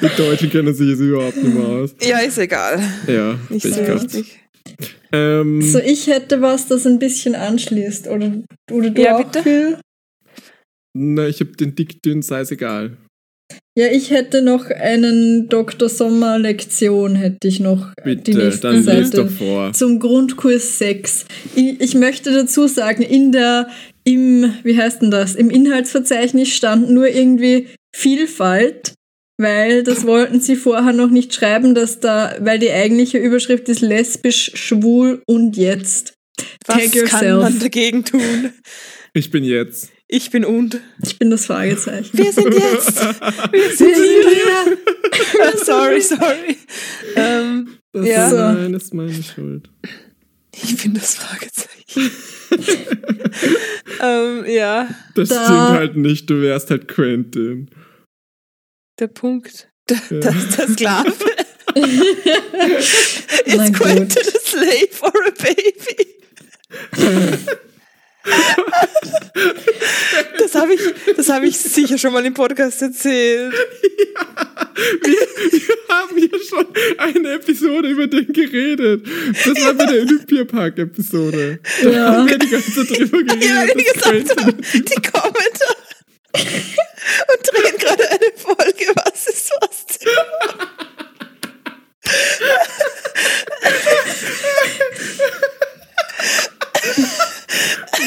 die Deutschen kennen sich jetzt überhaupt nicht mehr aus. Ja, ist egal. Ja, Nicht so wichtig. Ähm, So, ich hätte was, das ein bisschen anschließt. Oder, oder du Ja, auch, bitte. Phil? Na, ich hab den dick, dünn, sei es egal. Ja, ich hätte noch einen Dr. Sommer Lektion, hätte ich noch die Bitte, nächste dann Seite. doch vor. Zum Grundkurs 6. Ich, ich möchte dazu sagen, in der, im, wie heißt denn das, im Inhaltsverzeichnis stand nur irgendwie Vielfalt, weil das wollten sie vorher noch nicht schreiben, dass da, weil die eigentliche Überschrift ist lesbisch, schwul und jetzt. Was Tag kann yourself. man dagegen tun? Ich bin jetzt. Ich bin und. Ich bin das Fragezeichen. Wir sind jetzt. Wir sind Wir sind hier. sorry, sorry. Ähm, Das Ja. ist, nein, das ist meine Schuld. ich bin das Fragezeichen. ähm, ja, Das Da- stimmt halt nicht, du wärst halt Quentin. der Punkt. Der, Ja. das, der Sklave. It's. Quentin a slave or a baby? Das habe ich, das habe ich sicher schon mal im Podcast erzählt. Wir haben haben ja schon eine Episode über den geredet. Das war bei der Olympiapark-Episode. Da Ja. haben wir die ganze Zeit drüber geredet. Ja, wie gesagt die kommen da und drehen gerade eine Folge. Was ist was?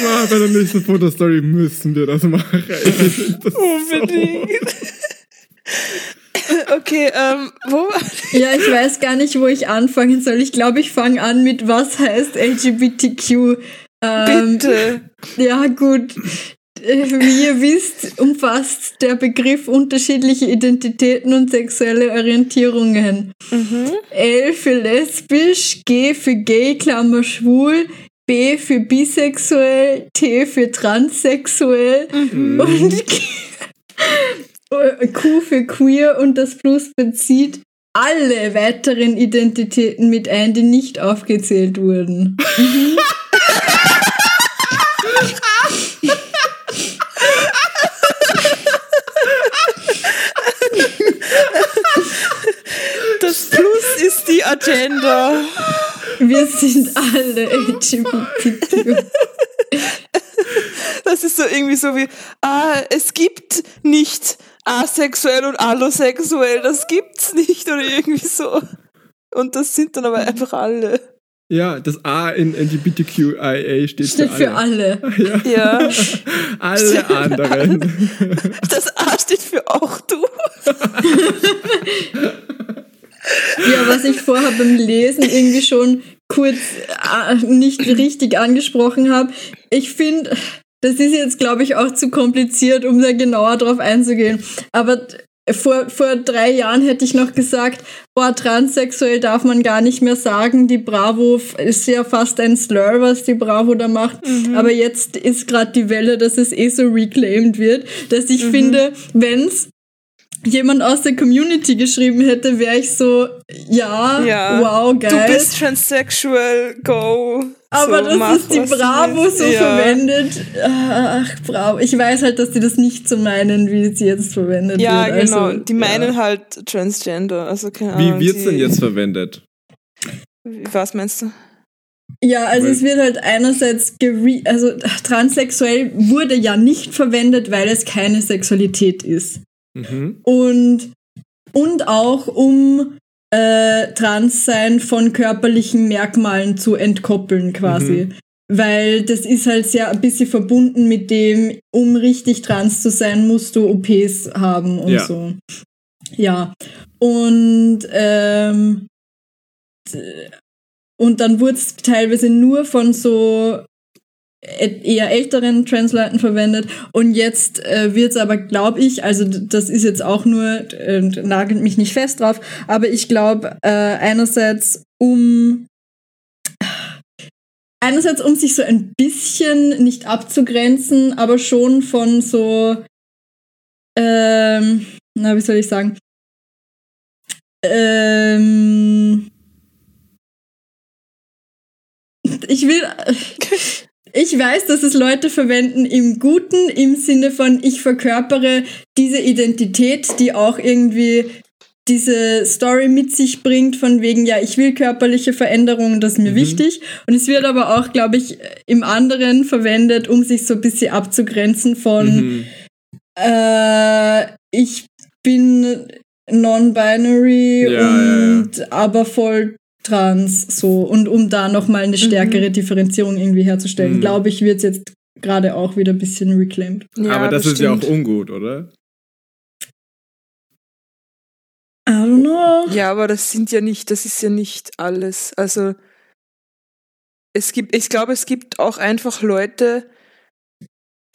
Ah, bei der nächsten Fotostory müssen wir das machen. Das Unbedingt. Okay, ähm, wo Ja, ich weiß gar nicht, wo ich anfangen soll. Ich glaube, ich fange an mit was heißt LGBTQ. Ähm, Bitte. Ja, gut. Äh, Wie ihr wisst, umfasst der Begriff unterschiedliche Identitäten und sexuelle Orientierungen. L für lesbisch, G für gay, Klammer schwul, B für bisexuell, T für transsexuell und Q für queer und das Plus bezieht alle weiteren Identitäten mit ein, die nicht aufgezählt wurden. Das Plus ist die Agenda. Wir sind alle LGBTQ. Das ist so irgendwie so wie, ah, es gibt nicht asexuell und allosexuell, das gibt's nicht oder irgendwie so. Und das sind dann aber einfach alle. Ja, das A in LGBTQIA steht, Steht für alle. Ja. Ja. Alle anderen. Das A steht für auch du. Ja, was ich vorher beim Lesen irgendwie schon kurz äh, nicht richtig angesprochen habe. Ich finde, das ist jetzt, glaube ich, auch zu kompliziert, um da genauer drauf einzugehen. Aber vor, vor drei Jahren hätte ich noch gesagt, boah, transsexuell darf man gar nicht mehr sagen. Die Bravo ist ja fast ein Slur, was die Bravo da macht. Aber jetzt ist gerade die Welle, dass es eh so reclaimed wird, dass ich finde, wenn's jemand aus der Community geschrieben hätte, wäre ich so, ja, Ja. wow, geil. Du bist transsexual, go. aber so, das mach, ist die Bravo willst. so ja. verwendet. Ach, Bravo. Ich weiß halt, dass die das nicht so meinen, wie sie jetzt verwendet Ja, wird. genau. Also, die meinen ja. halt Transgender. Also keine Wie Ahnung. wird's die- denn jetzt verwendet? Wie- Was meinst du? Ja, also Weil- es wird halt einerseits gere also transsexuell wurde ja nicht verwendet, weil es keine Sexualität ist. Mhm. und, und auch um äh, Transsein von körperlichen Merkmalen zu entkoppeln quasi. Weil das ist halt sehr ein bisschen verbunden mit dem, um richtig trans zu sein, musst du OPs haben und Ja. so. Ja. Und ähm, und dann wurde es teilweise nur von so eher älteren Transleuten verwendet. Und jetzt äh, wird es aber, glaube ich, also das ist jetzt auch nur, äh, nagelt mich nicht fest drauf, aber ich glaube äh, einerseits um einerseits um sich so ein bisschen nicht abzugrenzen, aber schon von so ähm, na wie soll ich sagen? Ähm, ich will ich weiß, dass es Leute verwenden im Guten, im Sinne von, ich verkörpere diese Identität, die auch irgendwie diese Story mit sich bringt, von wegen, ja, ich will körperliche Veränderungen, das ist mir Mhm. wichtig. Und es wird aber auch, glaube ich, im anderen verwendet, um sich so ein bisschen abzugrenzen von, Mhm. äh, ich bin non-binary Ja, ja, und aber voll trans so und um da noch mal eine stärkere Differenzierung irgendwie herzustellen, Mhm. glaube ich, wird es jetzt gerade auch wieder ein bisschen reclaimed. Ja, Aber das ist ja auch bestimmt. ungut, oder? I don't know. Ja, aber das sind ja nicht, das ist ja nicht alles. Also es gibt, ich glaube, es gibt auch einfach Leute,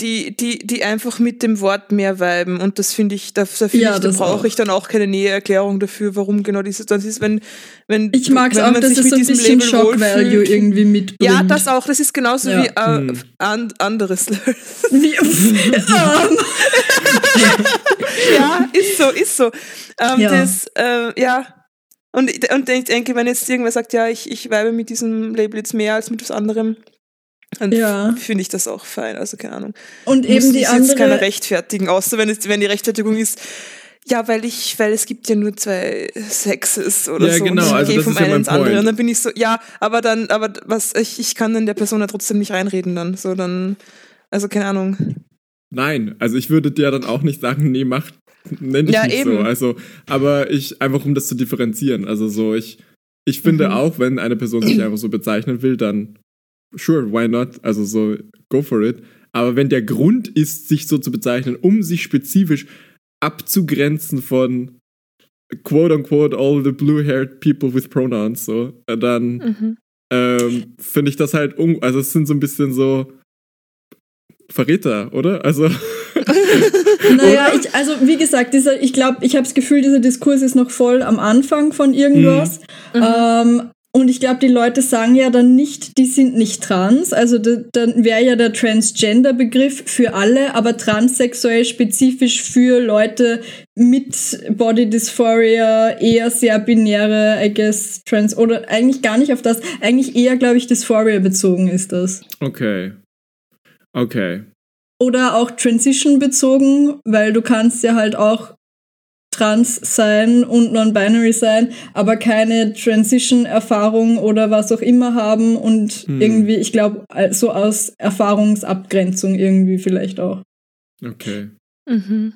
die, die, die einfach mit dem Wort mehr weiben. Und das finde ich, da, da, Ja, da brauche auch. ich dann auch keine Nähererklärung dafür, warum genau dieses das ist, wenn, wenn Ich mag es wenn auch, man dass sich es mit so ein diesem bisschen Label Shock Value irgendwie mitbringt. Ja, das auch. Das ist genauso Ja. wie äh, Hm. an, andere Slurs. Wie, ja, ist so, ist so. Ähm, Ja. Das, äh, ja. Und, und ich denke, wenn jetzt irgendwer sagt, ja, ich, ich weibe mit diesem Label jetzt mehr als mit was anderem, dann Ja. finde ich das auch fein. Also keine Ahnung. und Muss eben die sich jetzt keiner andere, rechtfertigen, außer wenn, es, wenn die Rechtfertigung ist, ja, weil ich, weil es gibt ja nur zwei Sexes oder Ja, so. genau, und ich also gehe vom ja einen mein ins andere. Und dann bin ich so, ja, aber dann, aber was, ich, ich kann dann der Person ja trotzdem nicht reinreden dann. So dann, also keine Ahnung. Nein, also ich würde dir dann auch nicht sagen, nee, mach, nenn dich Ja, nicht eben. so. Also, aber ich, einfach um das zu differenzieren. Also so, ich, ich finde Mhm. auch, wenn eine Person sich einfach so bezeichnen will, dann sure, why not? Also so, go for it. Aber wenn der Grund ist, sich so zu bezeichnen, um sich spezifisch abzugrenzen von quote unquote all the blue-haired people with pronouns, so, äh, dann Mhm. ähm, finde ich das halt, un also es sind so ein bisschen so Verräter, oder? Also Naja, ich, also wie gesagt, dieser, ich glaube, ich habe das Gefühl, dieser Diskurs ist noch voll am Anfang von irgendwas. Mhm. Ähm, und ich glaube, die Leute sagen ja dann nicht, die sind nicht trans. Also da, dann wäre ja der Transgender-Begriff für alle, aber transsexuell spezifisch für Leute mit Body Dysphoria, eher sehr binäre, I guess, trans, oder eigentlich gar nicht auf das, eigentlich eher, glaube ich, Dysphoria bezogen ist das. Okay. Okay. Oder auch Transition bezogen, weil du kannst ja halt auch trans sein und non-binary sein, aber keine Transition-Erfahrung oder was auch immer haben und Hm. irgendwie, ich glaube, so aus Erfahrungsabgrenzung irgendwie vielleicht auch. Okay. Mhm.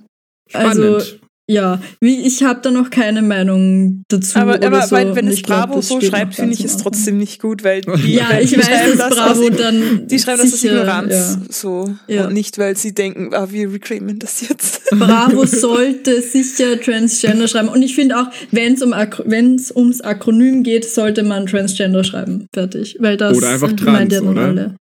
Also, Spannend. Ja, wie ich habe da noch keine Meinung dazu. Aber, oder aber so. weil, wenn es glaub, Bravo so schreibt, finde ich es trotzdem nicht gut, weil die, Ja, weil ich die weiß, schreiben dass das Bravo aus, dann. die schreiben das aus sicher, Ignoranz ja. so Ja. und nicht, weil sie denken, ah, wir reclaimen das jetzt. Bravo sollte sicher Transgender schreiben. Und ich finde auch, wenn es um Akro- wenn's ums Akronym geht, sollte man Transgender schreiben. Fertig. Weil das Oder einfach meint ja trans, dann oder? alle.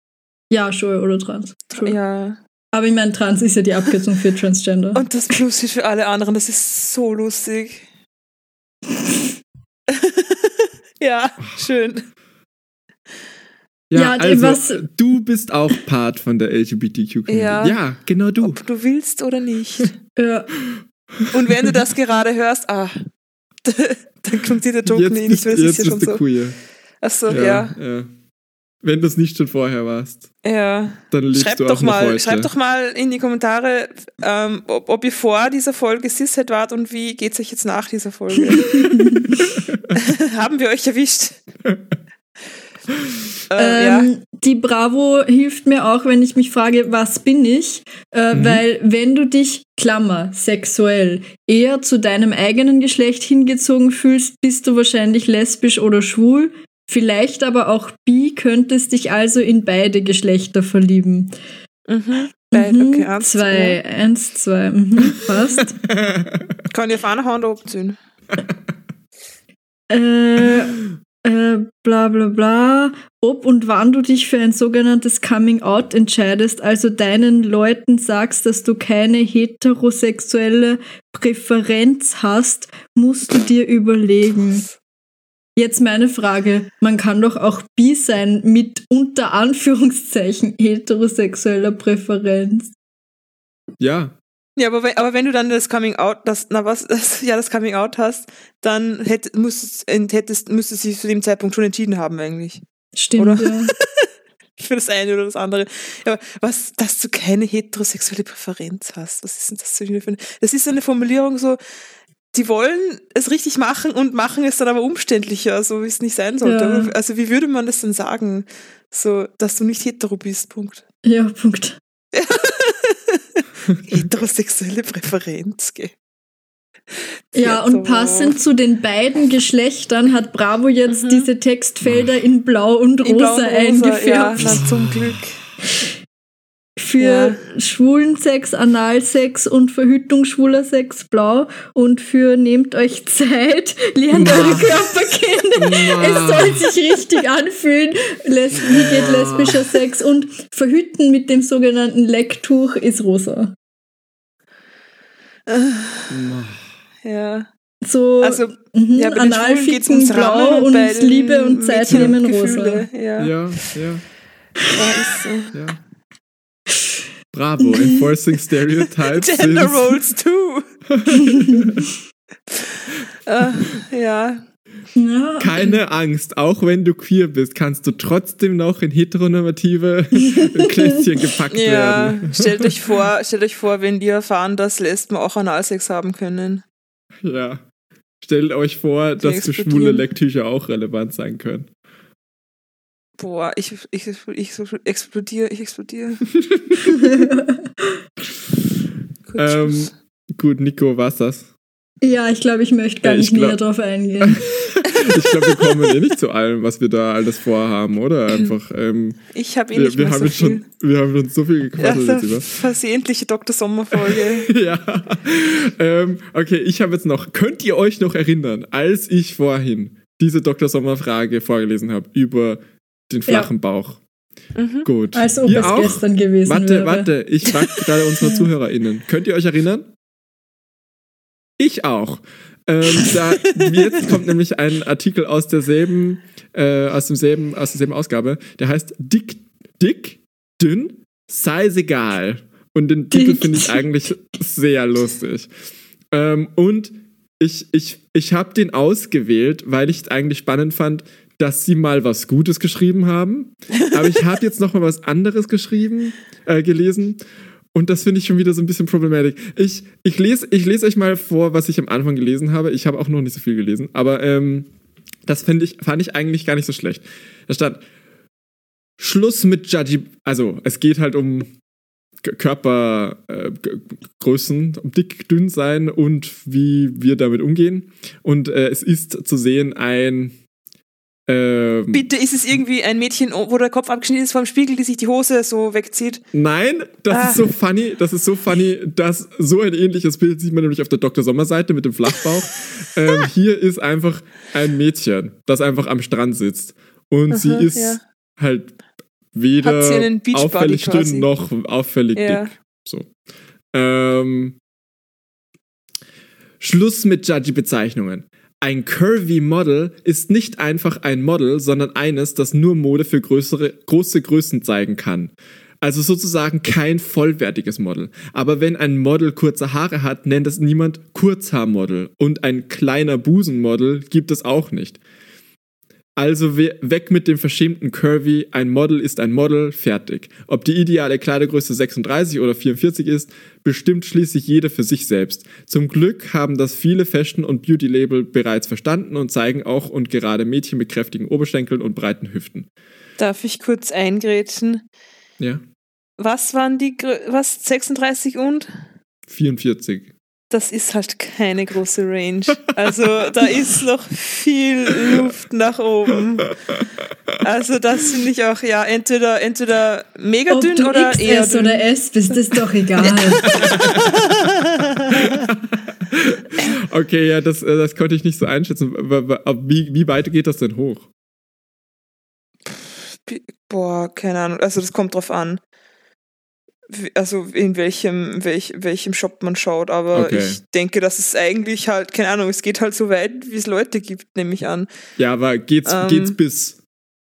Ja, sure, oder trans. Sure. ja. Aber ich meine, trans ist ja die Abkürzung für Transgender. Und das Plus steht für alle anderen, das ist so lustig. ja, schön. Ja, Ja, also was- du bist auch Part von der LGBTQ-Community. Ja. ja, genau du. Ob du willst oder nicht. ja. Und wenn du das gerade hörst, ah, dann kommt dir der Jetzt nicht, bist, weil es ist jetzt ja schon so. queer. Achso, ja. ja. Wenn du es nicht schon vorher warst, ja. dann lebst Schreibt du doch auch noch mal, heute. schreibt doch mal in die Kommentare, ähm, ob, ob ihr vor dieser Folge Cishet wart und wie geht's euch jetzt nach dieser Folge? Haben wir euch erwischt? äh, ja. Ähm, Die Bravo hilft mir auch, wenn ich mich frage, was bin ich? Äh, Mhm. Weil wenn du dich, Klammer, sexuell, eher zu deinem eigenen Geschlecht hingezogen fühlst, bist du wahrscheinlich lesbisch oder schwul. Vielleicht aber auch bi, könntest dich also in beide Geschlechter verlieben. Mhm. Beid, Mhm, okay, eins, zwei, eins, zwei, mhm, passt. Kann ich auf eine Hand abziehen? äh, äh, bla bla bla, ob und wann du dich für ein sogenanntes Coming Out entscheidest, also deinen Leuten sagst, dass du keine heterosexuelle Präferenz hast, musst du dir überlegen. Jetzt meine Frage, man kann doch auch bi sein mit unter Anführungszeichen heterosexueller Präferenz. ja, Ja, aber wenn, aber wenn du dann das Coming Out, das, na was, das, ja, das Coming Out hast, dann hätt, musst, hättest, müsstest du dich zu dem Zeitpunkt schon entschieden haben eigentlich. Stimmt, Oder? ja. Für das eine oder das andere. Ja, aber was, dass du keine heterosexuelle Präferenz hast. Was ist denn das für eine, das ist so eine Formulierung so, die wollen es richtig machen und machen es dann aber umständlicher, so wie es nicht sein sollte. Ja. Also wie würde man das denn sagen? So, dass du nicht hetero bist, Punkt. Ja, Punkt. Heterosexuelle Präferenz, gell. Ja, und passend zu den beiden Geschlechtern hat Bravo jetzt Mhm. diese Textfelder in Blau und Rosa, In Blau und Rosa, eingeführt. Ja, na, zum Glück. Für schwulen Sex, Analsex und Verhütung schwuler Sex blau und für nehmt euch Zeit, lernt Ma. eure Körper kennen. Es soll sich richtig anfühlen. Les wie geht lesbischer Sex und verhüten mit dem sogenannten Lecktuch ist rosa. Ja. So Also, mhm, ja, bei den Schwulen geht's Analficken ums blau Rammen und bei den Liebe und Zeit nehmen rosa. Ja, ja. ja, ja, ist so. ja. Bravo, enforcing stereotypes. Gender Roles too. äh, ja. Ja. Keine Angst, auch wenn du queer bist, kannst du trotzdem noch in heteronormative Klässchen gepackt Ja, werden. stellt euch vor, stellt euch vor, wenn die erfahren, dass Lesben auch Analsex haben können. Ja. Stellt euch vor, dass für schwule. Lecktücher auch relevant sein können. Boah, ich, ich, ich explodiere, ich explodiere. Gut, Ähm. Gut, Nico, war's das? Ja, ich glaube, ich möchte gar Ja, ich nicht glaub- näher drauf eingehen. Ich glaube, wir kommen eh nicht zu allem, was wir da alles vorhaben, oder? Einfach, ähm, ich habe eh wir, nicht wir, mehr haben so schon, wir haben schon so viel gequatsselt jetzt Also, über. versehentliche Dr. Sommer-Folge. ja. Ähm, okay, ich habe jetzt noch. Könnt ihr euch noch erinnern, als ich vorhin diese Dr. Sommer-Frage vorgelesen habe über den flachen Bauch? mhm. Gut. Als ob ihr es auch? gestern gewesen Warte, wäre. warte. Ich frage gerade unsere ZuhörerInnen. Könnt ihr euch erinnern? Ich auch. Ähm, da, jetzt kommt nämlich ein Artikel aus derselben, äh, aus demselben, aus derselben Ausgabe, der heißt Dick, dick, dünn, size egal. Und den Titel finde ich eigentlich sehr lustig. Ähm, und ich, ich, ich habe den ausgewählt, weil ich es eigentlich spannend fand, dass sie mal was Gutes geschrieben haben. Aber ich habe jetzt noch mal was anderes geschrieben, äh, gelesen. Und das finde ich schon wieder so ein bisschen problematisch. Ich, ich, lese, ich lese euch mal vor, was ich am Anfang gelesen habe. Ich habe auch noch nicht so viel gelesen, aber ähm, das ich, fand ich eigentlich gar nicht so schlecht. Da stand Schluss mit Judgy. Also, es geht halt um Körpergrößen, um dick, dünn sein und wie wir damit umgehen. Und äh, es ist zu sehen ein. Ähm, Bitte ist es irgendwie ein Mädchen, wo der Kopf abgeschnitten ist vom Spiegel, die sich die Hose so wegzieht. Nein, das Ah. ist so funny, das ist so funny, dass so ein ähnliches Bild sieht man nämlich auf der Dr. Sommer Seite mit dem Flachbauch. ähm, hier ist einfach ein Mädchen, das einfach am Strand sitzt und sie Aha, ist ja. halt weder sie auffällig dünn noch auffällig Ja. dick. So. Ähm, Schluss mit judgy Bezeichnungen. Ein curvy Model ist nicht einfach ein Model, sondern eines, das nur Mode für größere, große Größen zeigen kann. Also sozusagen kein vollwertiges Model. Aber wenn ein Model kurze Haare hat, nennt es niemand Kurzhaarmodel. Und ein kleiner Busenmodel gibt es auch nicht. Also we weg mit dem verschämten Curvy, ein Model ist ein Model, fertig. Ob die ideale Kleidergröße 36 oder 44 ist, bestimmt schließlich jeder für sich selbst. Zum Glück haben das viele Fashion- und Beauty-Label bereits verstanden und zeigen auch und gerade Mädchen mit kräftigen Oberschenkeln und breiten Hüften. Darf ich kurz eingrätschen? Ja, Was waren die, Grö- was, 36 und? 44. Das ist halt keine große Range. Also da ist noch viel Luft nach oben. Also das finde ich auch, ja, entweder, entweder mega Ob dünn du oder eher XS dünn. oder S bist, ist doch egal. Okay, ja, das, äh, das konnte ich nicht so einschätzen. Wie, wie weit geht das denn hoch? Boah, keine Ahnung. Also das kommt drauf an. Also in welchem, welch, welchem Shop man schaut. Aber Okay. ich denke, dass es eigentlich halt, keine Ahnung, es geht halt so weit, wie es Leute gibt, nehme ich an. Ja, aber geht's, Ähm. geht's bis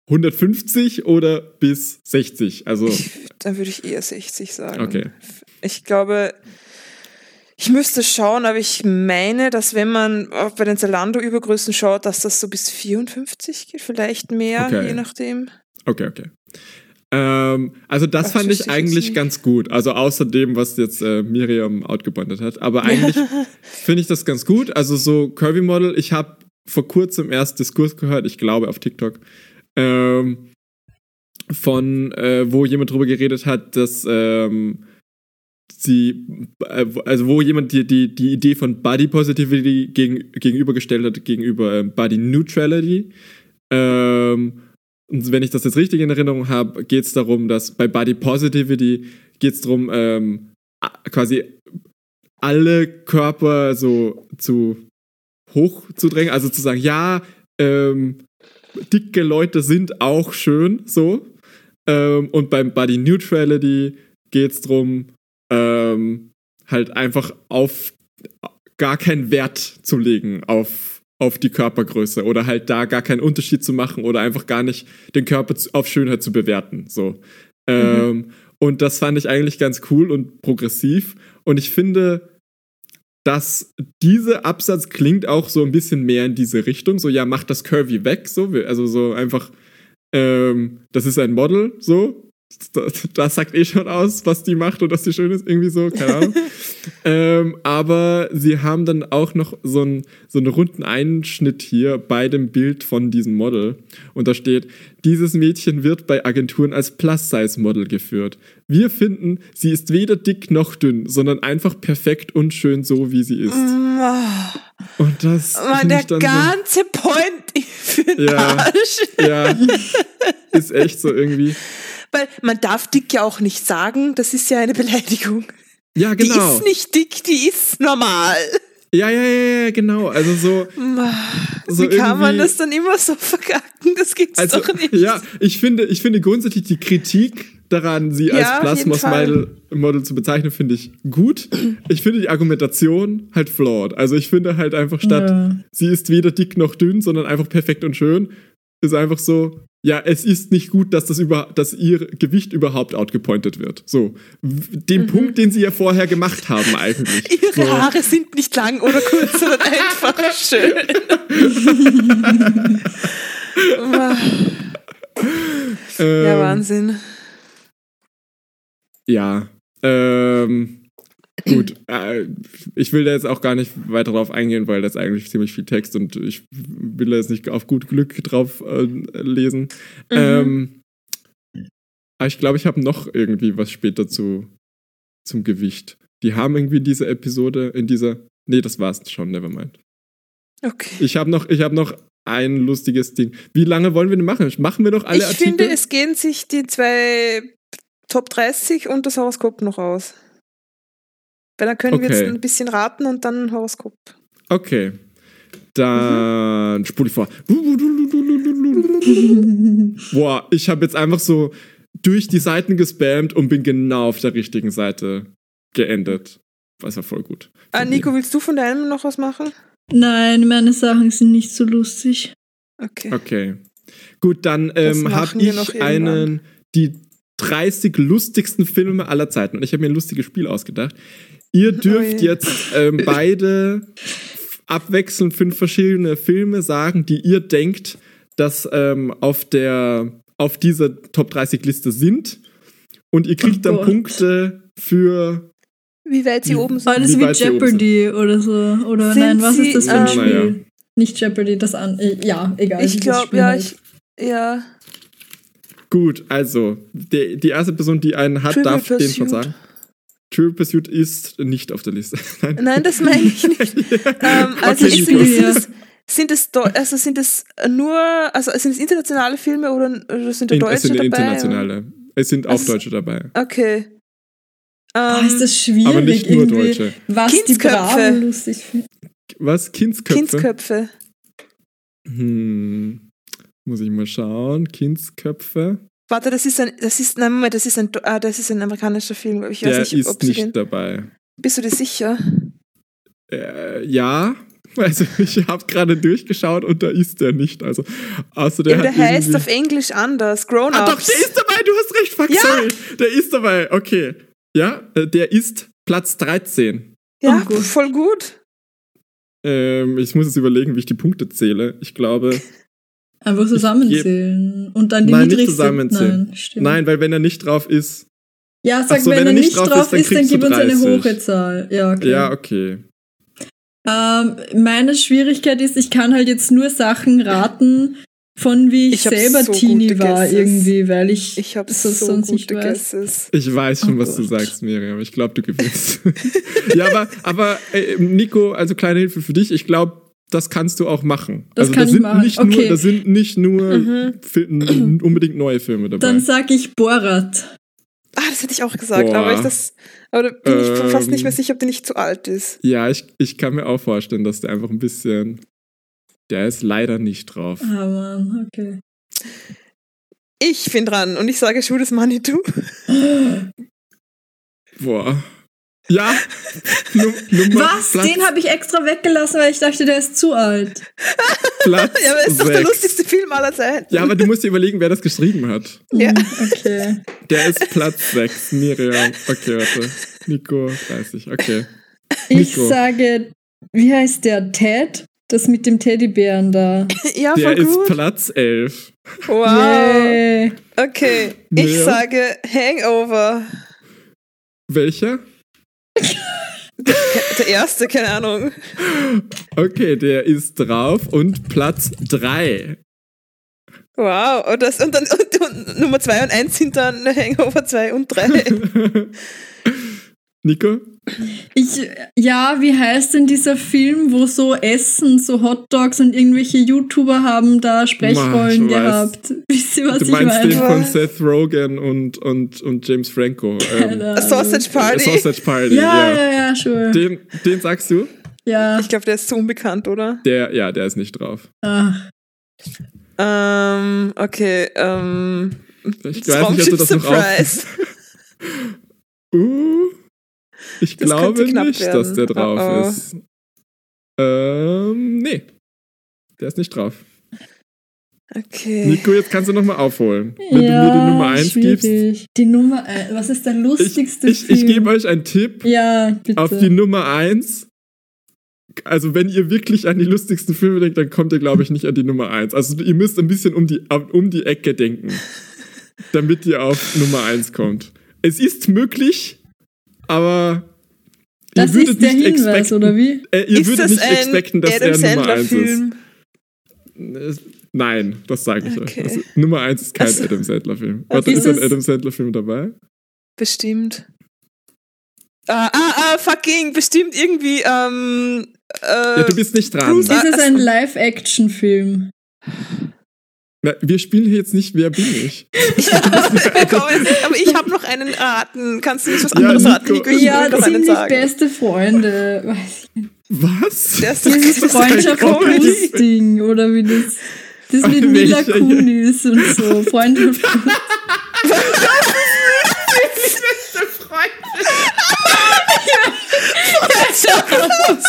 150 oder bis 60? Also, Ich, dann würde ich eher 60 sagen. okay. Ich glaube, ich müsste schauen, aber ich meine, dass wenn man auch bei den Zalando-Übergrößen schaut, dass das so bis 54 geht, vielleicht mehr, Okay. je nachdem. Okay, okay. Ähm, also das fand ich eigentlich ganz gut. Also außer dem, was jetzt äh, Miriam outgebondet hat. Aber eigentlich finde ich das ganz gut. Also so Curvy Model, ich habe vor kurzem erst Diskurs gehört, ich glaube auf TikTok, ähm, von, äh, wo jemand drüber geredet hat, dass ähm, sie, äh, also wo jemand die, die, die Idee von Body Positivity gegen, gegenübergestellt hat, gegenüber äh, Body Neutrality. Ähm, und wenn ich das jetzt richtig in Erinnerung habe, geht es darum, dass bei Body Positivity geht es darum, ähm, quasi alle Körper so zu hoch zu drängen, also zu sagen, ja, ähm, dicke Leute sind auch schön, so. Ähm, und beim Body Neutrality geht es darum, ähm, halt einfach auf gar keinen Wert zu legen auf, auf die Körpergröße oder halt da gar keinen Unterschied zu machen oder einfach gar nicht den Körper auf Schönheit zu bewerten. So. Ähm, und das fand ich eigentlich ganz cool und progressiv. Und ich finde, dass dieser Absatz klingt auch so ein bisschen mehr in diese Richtung. So, ja, mach das Curvy weg. So, also so einfach, ähm, das ist ein Model, so. Das, das sagt eh schon aus, was die macht und dass sie schön ist, irgendwie so, keine Ahnung. ähm, aber sie haben dann auch noch so, ein, so einen runden Einschnitt hier bei dem Bild von diesem Model. Und da steht, dieses Mädchen wird bei Agenturen als Plus-Size-Model geführt. Wir finden, sie ist weder dick noch dünn, sondern einfach perfekt und schön so, wie sie ist. Und das Man, der ganze Point für den Ja. Arsch. so, ja, ist echt so irgendwie. Weil man darf dick ja auch nicht sagen, das ist ja eine Beleidigung. Ja, Die genau. ist nicht dick, die ist normal. Ja, ja, ja, ja, genau. Also so, so Wie kann man das dann immer so verkacken? Das gibt's Also, doch nicht. ja, ich finde, ich finde grundsätzlich die Kritik daran, sie Ja, als Plasmos-Model Model zu bezeichnen, finde ich gut. Ich finde die Argumentation halt flawed. Also ich finde halt einfach statt, Ja. sie ist weder dick noch dünn, sondern einfach perfekt und schön, ist einfach so, ja, es ist nicht gut, dass, das über, dass ihr Gewicht überhaupt outgepointet wird. So, den Punkt, den sie ja vorher gemacht haben eigentlich. Mhm. Ihre so. Haare sind nicht lang oder kurz, sondern einfach schön. Ähm, ja, Wahnsinn. Ja, ähm, gut. Äh, ich will da jetzt auch gar nicht weiter drauf eingehen, weil das eigentlich ziemlich viel Text und ich will da jetzt nicht auf gut Glück drauf äh, lesen. Ähm, aber ich glaube, ich habe noch irgendwie was später zu, zum Gewicht. Die haben irgendwie diese Episode in dieser. Nee, das war's schon, nevermind. Okay. Ich habe noch, ich hab noch ein lustiges Ding. Wie lange wollen wir denn machen? Machen wir noch alle ich Artikel? finde, es gehen sich die zwei Top 30 und das Horoskop noch aus. Weil dann können wir Okay. jetzt ein bisschen raten und dann ein Horoskop. Okay. Dann spul ich vor. Boah, ich habe jetzt einfach so durch die Seiten gespammt und bin genau auf der richtigen Seite geendet. Das war voll gut. Ah, Nico, willst du von deinem noch was machen? Nein, meine Sachen sind nicht so lustig. Okay. Okay. Gut, dann ähm, habe wir noch ich einen, die 30 lustigsten Filme aller Zeiten. Und ich habe mir ein lustiges Spiel ausgedacht. Ihr dürft je. jetzt ähm, beide abwechselnd fünf verschiedene Filme sagen, die ihr denkt, dass ähm, auf der auf dieser Top 30 Liste sind. Und ihr kriegt Oh dann Gott. Punkte für. Wie weit sie Wie- oben sind. das Wie wie Jeopardy oder so. Oder Sind nein, was sie, ist das für ein ähm, Spiel? Naja. Nicht Jeopardy, das an. äh, Ja, egal. Ich glaube, ja, heißt. ich. Ja. Gut, also, die, die erste Person, die einen hat, Trivial darf den schon Pursuit. sagen. True Pursuit ist nicht auf der Liste. Nein. Nein, das meine ich nicht. ähm, also Okay, ich Nico. finde, sind es, sind es, also sind es nur, also sind es internationale Filme oder, oder sind da In, Deutsche es sind dabei? internationale. Es sind auch Also- Deutsche dabei. Okay. Boah, Ähm, ist das schwierig, Aber nicht nur irgendwie, Deutsche. was die Kindsköpfe. Braven lustig finden. Was? Kindsköpfe? Kindsköpfe. Hm. Muss ich mal schauen. Kindsköpfe. Warte, das ist ein, das ist, nein, Moment, das ist ein, ah, das ist ein amerikanischer Film. Ich weiß Der nicht, ist nicht den, dabei. bist du dir sicher? Äh, ja. Also ich habe gerade durchgeschaut und da ist der nicht. Also außer der ja, der heißt auf Englisch anders. Grown Ah, Ups. doch, der ist dabei, du hast recht, fuck, Ja. sorry. Der ist dabei, okay. Ja, äh, der ist Platz 13. ja, Oh, gut. voll gut. Ähm, ich muss jetzt überlegen, wie ich die Punkte zähle. Ich glaube, Einfach zusammenzählen. Und dann die Nein, nicht niedrigste. zusammenzählen. Nein, stimmt. nein, weil wenn er nicht drauf ist. Ja, sag, so, wenn, er nicht drauf ist, dann du gib uns eine 30. hohe Zahl. Ja, okay. Ja, okay. Ähm, meine Schwierigkeit ist, ich kann halt jetzt nur Sachen raten, von wie ich, Ich selber so Teenie war Guesses. irgendwie, weil ich, Ich habe so so, sonst nicht weiß. Guesses. Ich weiß schon, Oh was du Gott. sagst, Miriam. Ich glaube, du gewinnst. ja, aber, aber äh, Nico, also kleine Hilfe für dich. Ich glaube, das kannst du auch machen. Das also kann da ich sind machen. nicht nur, Okay. da sind nicht nur Mhm. Unbedingt neue Filme dabei. Dann sag ich Borat. Ah, das hätte ich auch gesagt, Boah. aber ich das, aber da bin ich fast nicht mehr Ähm. sicher, ob der nicht zu alt ist. ja, ich, ich kann mir auch vorstellen, dass der einfach ein bisschen. Der ist leider nicht drauf. Ah, Mann, okay. Ich bin dran und ich sage Schuh des Manitou. Boah. Ja. Nu Nummer Was? Platz, Den habe ich extra weggelassen, weil ich dachte, der ist zu alt. Platz Ja, aber ist doch der sechs. lustigste Film aller Zeiten. Ja, aber du musst dir überlegen, wer das geschrieben hat. Ja. Hm, Okay. Der ist Platz 6. Miriam. Okay, warte. Nico, 30. Okay. Ich Nico. sage, wie heißt der? Ted? Das mit dem Teddybären da. Ja, Der voll ist gut. Platz 11. Wow. Yay. Okay, ich Ja. sage Hangover. Welcher? Der erste, keine Ahnung. Okay, der ist drauf und Platz 3. Wow, und, das, und dann und, und Nummer 2 und 1 sind dann Hangover 2 und 3. Nico? Ich, ja, wie heißt denn dieser Film, wo so Essen, so Hotdogs und irgendwelche YouTuber haben da Sprechrollen weiß. gehabt? Wisst ihr, was Du ich meinst den meine? von Was? Seth Rogen und, und, und James Franco. Ähm. Sausage Party. Sausage Party, Ja, ja. ja, ja, sure. Den, den sagst du? ja. Ich glaube, der ist zu unbekannt, oder? Der, ja, der ist nicht drauf. Ach, Ähm, okay, ähm. Ich weiß nicht, ob du das noch auf... Surprise. Uh, ich Das glaube nicht, werden. dass der drauf Oh, oh. ist. Ähm, nee. Der ist nicht drauf. Okay. Nico, jetzt kannst du nochmal aufholen. Wenn ja, du mir die Nummer 1 gibst. Die Nummer 1. Was ist der Ich, lustigste ich, Film? ich gebe euch einen Tipp Ja, bitte. auf die Nummer 1. Also, wenn ihr wirklich an die lustigsten Filme denkt, dann kommt ihr, glaube ich, nicht an die Nummer 1. Also, ihr müsst ein bisschen um die, um die Ecke denken, damit ihr auf Nummer 1 kommt. Es ist möglich, aber. Das ihr würdet ist der nicht Hinweis, expecten- oder wie? Äh, ihr ist würdet das nicht ein expecten, dass Adam er Nummer Sandler 1 ist. Es- Nein, das sage ich Okay. euch. Also, Nummer 1 ist kein Also- Adam Sandler-Film. Warte, ist ist ein Adam Sandler-Film dabei? Bestimmt. Ah, ah, ah, fucking, bestimmt irgendwie, ähm, äh, Ja, du bist nicht dran. Bruce- Ist es Ach ein. Live-Action-Film? Na, wir spielen hier jetzt nicht Wer bin ich? Komm, jetzt- aber ich habe noch einen raten. Kannst du nicht was Ja, anderes Nico. raten? Nico, ich Ja, einen ziemlich sagen. beste Freunde. Weiß ich nicht. Was? Ist Dieses das ist ein Freundschaft Comedy. plus Ding oder wie das. Das mit? Mila Kunis und so. Freundschaft plus.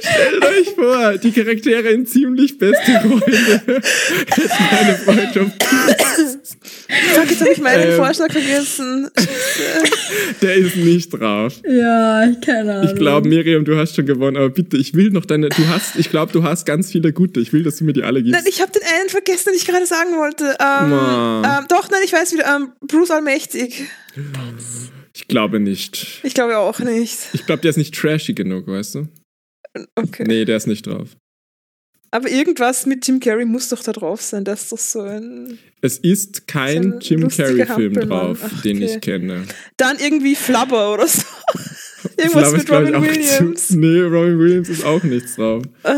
Stellt euch vor, die Charaktere in ziemlich beste Freunde hätten eine Freundschaft. Fuck, jetzt habe ich meinen Ähm. Vorschlag vergessen. Der ist nicht drauf. Ja, keine Ahnung. Ich glaube, Miriam, du hast schon gewonnen, aber bitte, ich will noch deine. Du hast, ich glaube, du hast ganz viele gute. Ich will, dass du mir die alle gibst. Nein, ich habe den einen vergessen, den ich gerade sagen wollte. Ähm, ähm, doch, nein, ich weiß wieder. Ähm, Bruce Allmächtig. Ich glaube nicht. Ich glaube auch nicht. Ich glaube, der ist nicht trashy genug, weißt du? Okay. Nee, der ist nicht drauf. Aber irgendwas mit Jim Carrey muss doch da drauf sein. Das ist doch so ein. Es ist So kein ein Jim Carrey-Film drauf, Ach, den okay. ich kenne. Dann irgendwie Flubber oder so. Irgendwas Flubber mit Robin auch Williams. Zu, nee, Robin Williams ist auch nichts drauf. Ah,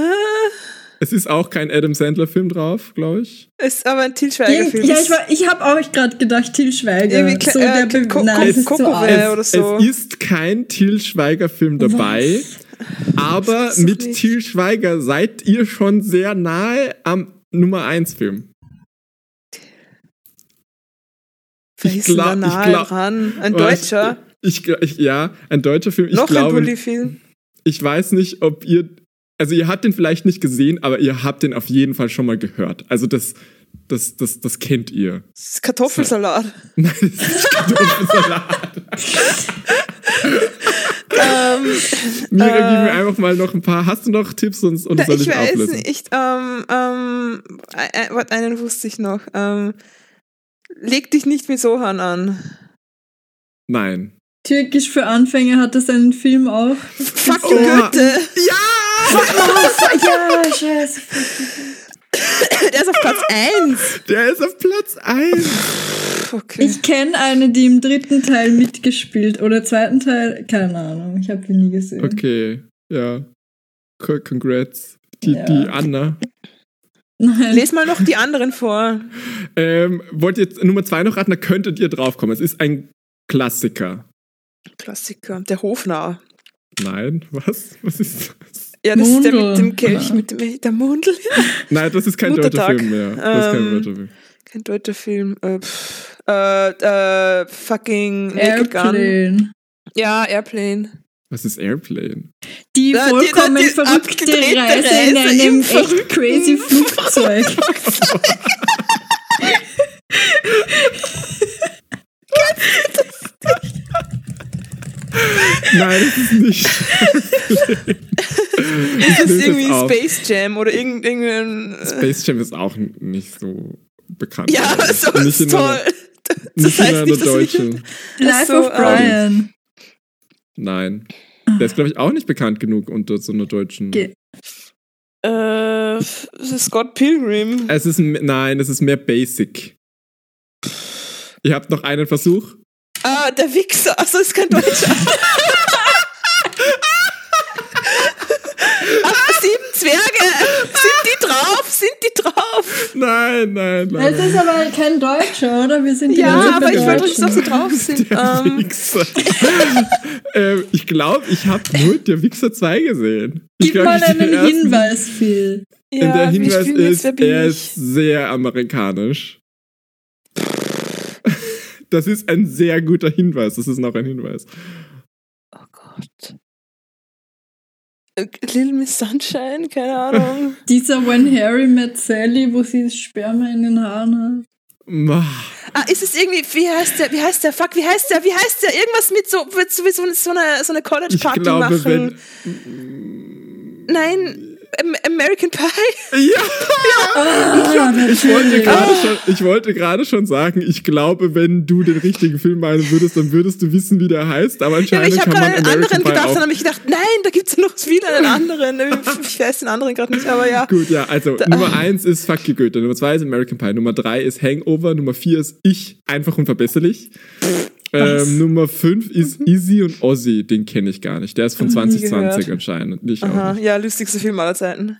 Es ist auch kein Adam Sandler-Film drauf, glaube ich. ist aber ein Til Schweiger-Film. ja, ich, war- ich habe auch gerade gedacht, Til Schweiger. Irgendwie so, äh, der Ko- Nein, Ko- das ist so. Äh, oder so. Es ist kein Til Schweiger-Film dabei, aber mit nicht- Til Schweiger seid ihr schon sehr nahe am Nummer 1-Film. Wer ich ist denn da glaub- ich glaub- dran? Ein Was? Deutscher? Ich, ich, ja, ein deutscher Film. Ich Noch ein glaube, Bully-Film? ich weiß nicht, ob ihr. Also, ihr habt den vielleicht nicht gesehen, aber ihr habt den auf jeden Fall schon mal gehört. Also, das, das, das, das kennt ihr. Das ist Kartoffelsalat. Nein, das ist Kartoffelsalat. ähm, Mira, gib mir Äh. einfach mal noch ein paar. Hast du noch Tipps sonst na, soll ich ich, weiß auflösen? nicht. Ähm, ähm, einen wusste ich noch. Ähm, leg dich nicht mit Sohan an. Nein. Türkisch für Anfänger hat das einen Film auch. Fuck Oh. Goethe! ja, scheiße. Der ist auf Platz 1. Der ist auf Platz 1. Okay. Ich kenne eine, die im dritten Teil mitgespielt oder zweiten Teil, keine Ahnung, ich habe ihn nie gesehen. Okay, ja. Co- Congrats. Die, Ja. die Anna. Nein. Les mal noch die anderen vor. Ähm, wollt ihr jetzt Nummer 2 noch raten? Da könntet ihr draufkommen. Es ist ein Klassiker. Klassiker. Der Hofnarr. Nein, was? Was ist das? Ja, das ist der mit dem Kelch, mit dem der Mundel. Nein, das ist kein deutscher. Film mehr. Das ist kein Ähm, deutscher Film. Kein deutscher Film. Äh, pff, äh, äh, fucking Naked Gun. Airplane. Ja, Airplane. Was ist Airplane? Die Da- die- vollkommen da- die verrückte abgedrehte Reise in Reise einem im echt verrückten crazy Flugzeug. Nein, das ist nicht. Ist das löse irgendwie auf. Space Jam oder irgend- irgendein. Space Jam ist auch nicht so bekannt. Ja, aber so ist toll. Einer, Das nicht heißt einer nicht, dass wir- deutschen. Life so, of Brian. Nein. Der ist, glaube ich, auch nicht bekannt genug unter so einer deutschen. Ge- Äh, es ist Scott Pilgrim. Es ist nein, es ist mehr basic. Ihr habt noch einen Versuch. Ah, der Wichser. Achso, ist kein Deutscher. Ach, sieben Zwerge. Die drauf? Drauf? Nein, nein, Es nein. ist aber kein Deutscher, oder? Wir sind die Ja, aber ich wollte, dass Deutschen. sie drauf sind. Der Ähm, Wichser. ähm, ich glaube, ich habe nur der Wichser 2 gesehen. Ich Gib glaub, mal einen ersten- Hinweis, Phil. Der ja, wir Hinweis ist, er ich? ist sehr amerikanisch. Das ist ein sehr guter Hinweis. Das ist noch ein Hinweis. Oh Gott. Äh, Little Miss Sunshine? Keine Ahnung. Dieser When Harry Met Sally, wo sie das Sperma in den Haaren Ma- ah, ist es irgendwie, wie heißt der, wie heißt der, fuck, wie heißt der, wie heißt der, irgendwas mit so, mit so, so, so eine, so eine Ich College-Party machen. wenn. Nein, American Pie? Ja! hat. Ah, Ich wollte gerade schon, ich wollte gerade schon sagen, ich glaube, wenn du den richtigen Film meinen würdest, dann würdest du wissen, wie der heißt. Aber Ja, anscheinend ich habe gerade einen American anderen Pie gedacht, auch. dann habe ich gedacht, nein, da gibt es noch wieder einen anderen. Ich weiß den anderen gerade nicht, aber ja. Gut, ja, also Nummer eins ist Fuck you Goethe, Nummer zwei ist American Pie, Nummer drei ist Hangover, Nummer vier ist Ich, einfach unverbesserlich. Ähm, Nummer fünf ist Easy und Ozzy, den kenne ich gar nicht. Der ist von Nie 2020 gehört. anscheinend. Ich auch Aha, nicht. ja, lustigste Film aller Zeiten.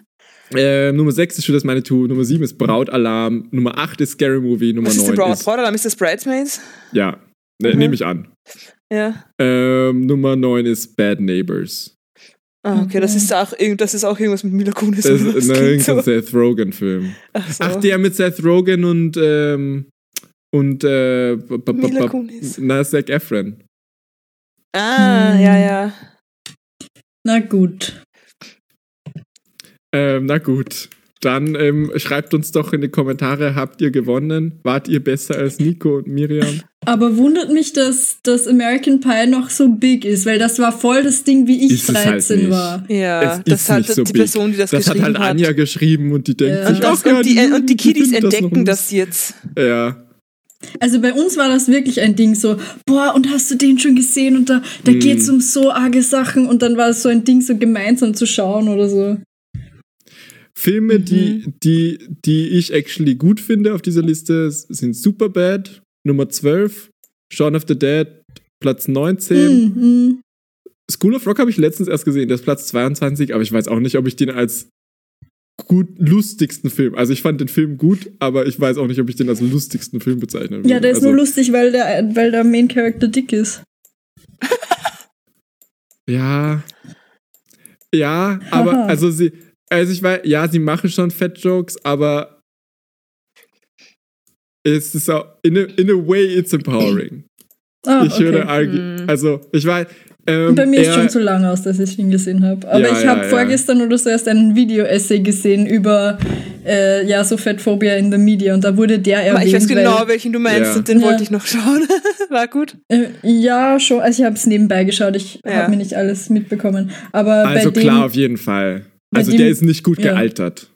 Ähm, Nummer sechs ist Shoot meine Two, Nummer sieben ist Brautalarm, Nummer acht ist Scary Movie, Nummer Was ist der neun Braut? ist. Brautalarm? Ist das Bridesmaids? Ja, ne, Mhm. nehme ich an. Ja. Ähm, Nummer neun ist Bad Neighbors. Ah, okay, das Okay. ist auch, das ist auch irgendwas mit Mila Kunis. Das ist ne, irgendein so. Seth Rogen-Film. Ach, so. Ach, der mit Seth Rogen und, ähm, und, äh, Mila Kunis. na, Zac Efron. Ah, Hm. ja, ja. Na gut. Ähm, na gut. Dann ähm, schreibt uns doch in die Kommentare, habt ihr gewonnen? Wart ihr besser als Nico und Miriam? Aber wundert mich, dass das American Pie noch so big ist, weil das war voll das Ding, wie ich Ist es halt 13 nicht. war. Ja, Es das ist hat nicht so die big. Person, die das, Das hat geschrieben halt Anja geschrieben und die denkt Ja. sich, Und, das, ja, und, die, und die ich Kiddies das entdecken lustig. das jetzt. Ja. Also bei uns war das wirklich ein Ding so, boah, und hast du den schon gesehen? Und da, da Mm. geht's um so arge Sachen und dann war es so ein Ding, so gemeinsam zu schauen oder so. Filme, Mhm. die, die, die ich actually gut finde auf dieser Liste, sind Superbad, Nummer 12, Shaun of the Dead, Platz 19. Mhm. School of Rock habe ich letztens erst gesehen, der ist Platz 22, aber ich weiß auch nicht, ob ich den als gut lustigsten Film, also ich fand den Film gut, aber ich weiß auch nicht, ob ich den als lustigsten Film bezeichnen würde. Ja, der ist also, nur lustig, weil der, weil der Main Character dick ist. Ja. Ja, aber Haha. also sie, also ich weiß, ja, sie machen schon Fat-Jokes, aber es ist auch, in a, in a way, it's empowering. Ah, ich würde okay. argue, Mhm. also ich weiß, ähm, Bei mir ist schon zu lang aus, dass ich ihn gesehen habe. Aber Ja, ich ja, habe ja. vorgestern oder so erst einen Video-Essay gesehen über äh, ja, so Fettphobia in the Media und da wurde der erwähnt. Aber ich weiß genau, weil, welchen du meinst Ja. und den Ja. wollte ich noch schauen. War gut. äh, ja, schon. Also ich habe es nebenbei geschaut. Ich Ja. habe mir nicht alles mitbekommen. Aber Also bei dem, klar, auf jeden Fall. Also dem- der ist nicht gut ja. gealtert. ja,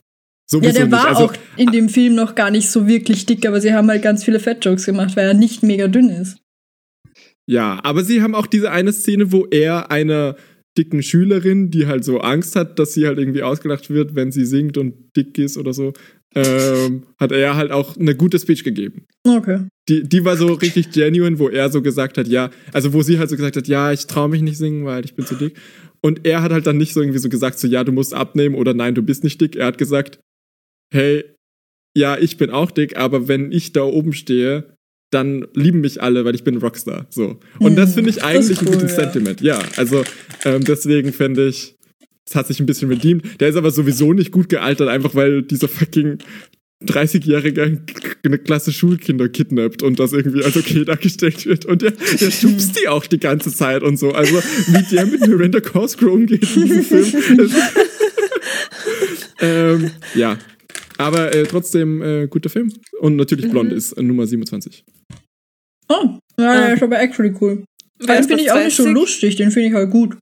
Sowieso der nicht. war Also, auch in dem Film noch gar nicht so wirklich dick, aber sie haben halt ganz viele Fat-Jokes gemacht, weil er nicht mega dünn ist. Ja, aber sie haben auch diese eine Szene, wo er einer dicken Schülerin, die halt so Angst hat, dass sie halt irgendwie ausgelacht wird, wenn sie singt und dick ist oder so, ähm, hat er halt auch eine gute Speech gegeben. Okay. Die, die war so richtig genuine, wo er so gesagt hat, ja, also wo sie halt so gesagt hat, ja, ich traue mich nicht singen, weil ich bin zu dick. Und er hat halt dann nicht so irgendwie so gesagt, so, ja, du musst abnehmen oder nein, du bist nicht dick. Er hat gesagt, hey, ja, ich bin auch dick, aber wenn ich da oben stehe, dann lieben mich alle, weil ich bin Rockstar. So. Und Hm, das finde ich ist eigentlich ein cool, gutes ja. Sentiment. Ja, also ähm, deswegen finde ich, es hat sich ein bisschen redeemt. Der ist aber sowieso nicht gut gealtert, einfach weil dieser fucking 30-Jährige eine Klasse Schulkinder kidnappt und das irgendwie als okay dargestellt wird. Und der, der schubst die auch die ganze Zeit und so. Also, wie der mit Miranda Cosgrove umgeht in diesem Film. ähm, ja. Aber äh, trotzdem äh, guter Film. Und natürlich Blond Mhm. ist äh, Nummer 27. Oh, ja, der ist aber actually cool. Wer Den ist finde ich Platz auch nicht so 30? lustig, den finde ich halt gut.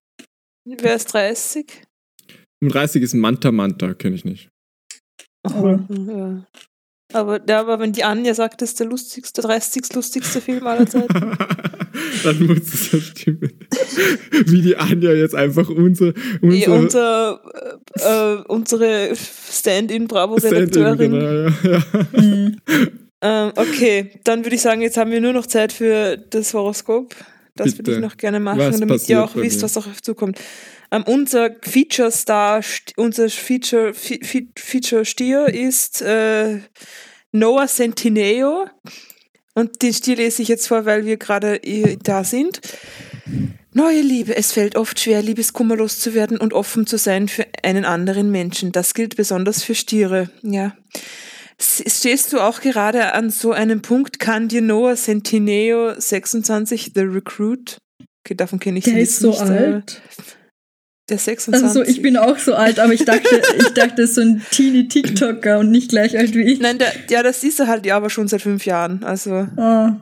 Wer ist 30? 35 ist Manta Manta, kenne ich nicht. Oh. Ja. Aber, ja, aber wenn die Anja sagt, das ist der lustigste, 30. lustigste Film aller Zeiten. Dann muss es ja stimmen. Wie die Anja jetzt einfach unsere, Nee, unsere unser, äh, äh, unsere Stand-in, Stand-in Bravo-Redakteurin. genau, ja, ja. Mhm. Ähm, okay, dann würde ich sagen, jetzt haben wir nur noch Zeit für das Horoskop. Das würde ich noch gerne machen, Was damit ihr auch wisst, was auch auf zukommt. Ähm, unser Feature-Star, st- unser Feature, Fe Fe Feature-Stier ist äh, Noah Centineo. Und den Stier lese ich jetzt vor, weil wir gerade äh, da sind. Neue Liebe. Es fällt oft schwer, liebeskummerlos zu werden und offen zu sein für einen anderen Menschen. Das gilt besonders für Stiere. Ja. Stehst du auch gerade an so einem Punkt, kann dir Noah Centineo 26 The Recruit? Okay, davon kenne ich Der ist jetzt so nicht, äh, alt. Der 26. Also ich bin auch so alt, aber ich dachte, ich dachte, so ein Teenie-TikToker und nicht gleich alt wie ich. Nein, der, ja, das ist er halt ja aber schon seit fünf Jahren. Also, Ah,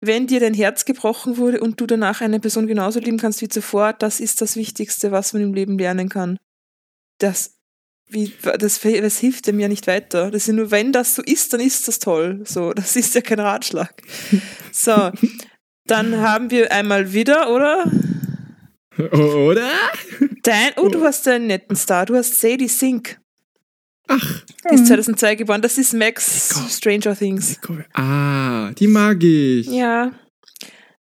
wenn dir dein Herz gebrochen wurde und du danach eine Person genauso lieben kannst wie zuvor, das ist das Wichtigste, was man im Leben lernen kann. Das, wie, das, das hilft dem ja nicht weiter. Das ist ja nur, wenn das so ist, dann ist das toll. So, das ist ja kein Ratschlag. So, dann haben wir einmal wieder, oder? Oder? Dein, oh, du hast einen netten Star. Du hast Sadie Sink. Ach, Die ist Mhm. 2002 geboren. Das ist Max Nico. Stranger Things. ah, die mag ich. Ja.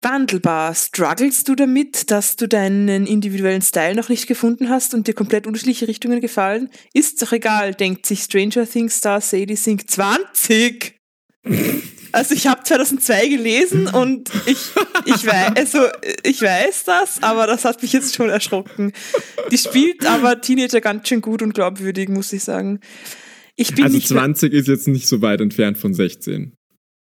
Wandelbar. Strugglest du damit, dass du deinen individuellen Style noch nicht gefunden hast und dir komplett unterschiedliche Richtungen gefallen? Ist doch egal, denkt sich Stranger Things Star Sadie Sink 20. Also ich habe 2002 gelesen und ich, ich, weiß, also ich weiß das, aber das hat mich jetzt schon erschrocken. Die spielt aber Teenager ganz schön gut und glaubwürdig, muss ich sagen. Ich bin Also nicht 20 ist jetzt nicht so weit entfernt von 16.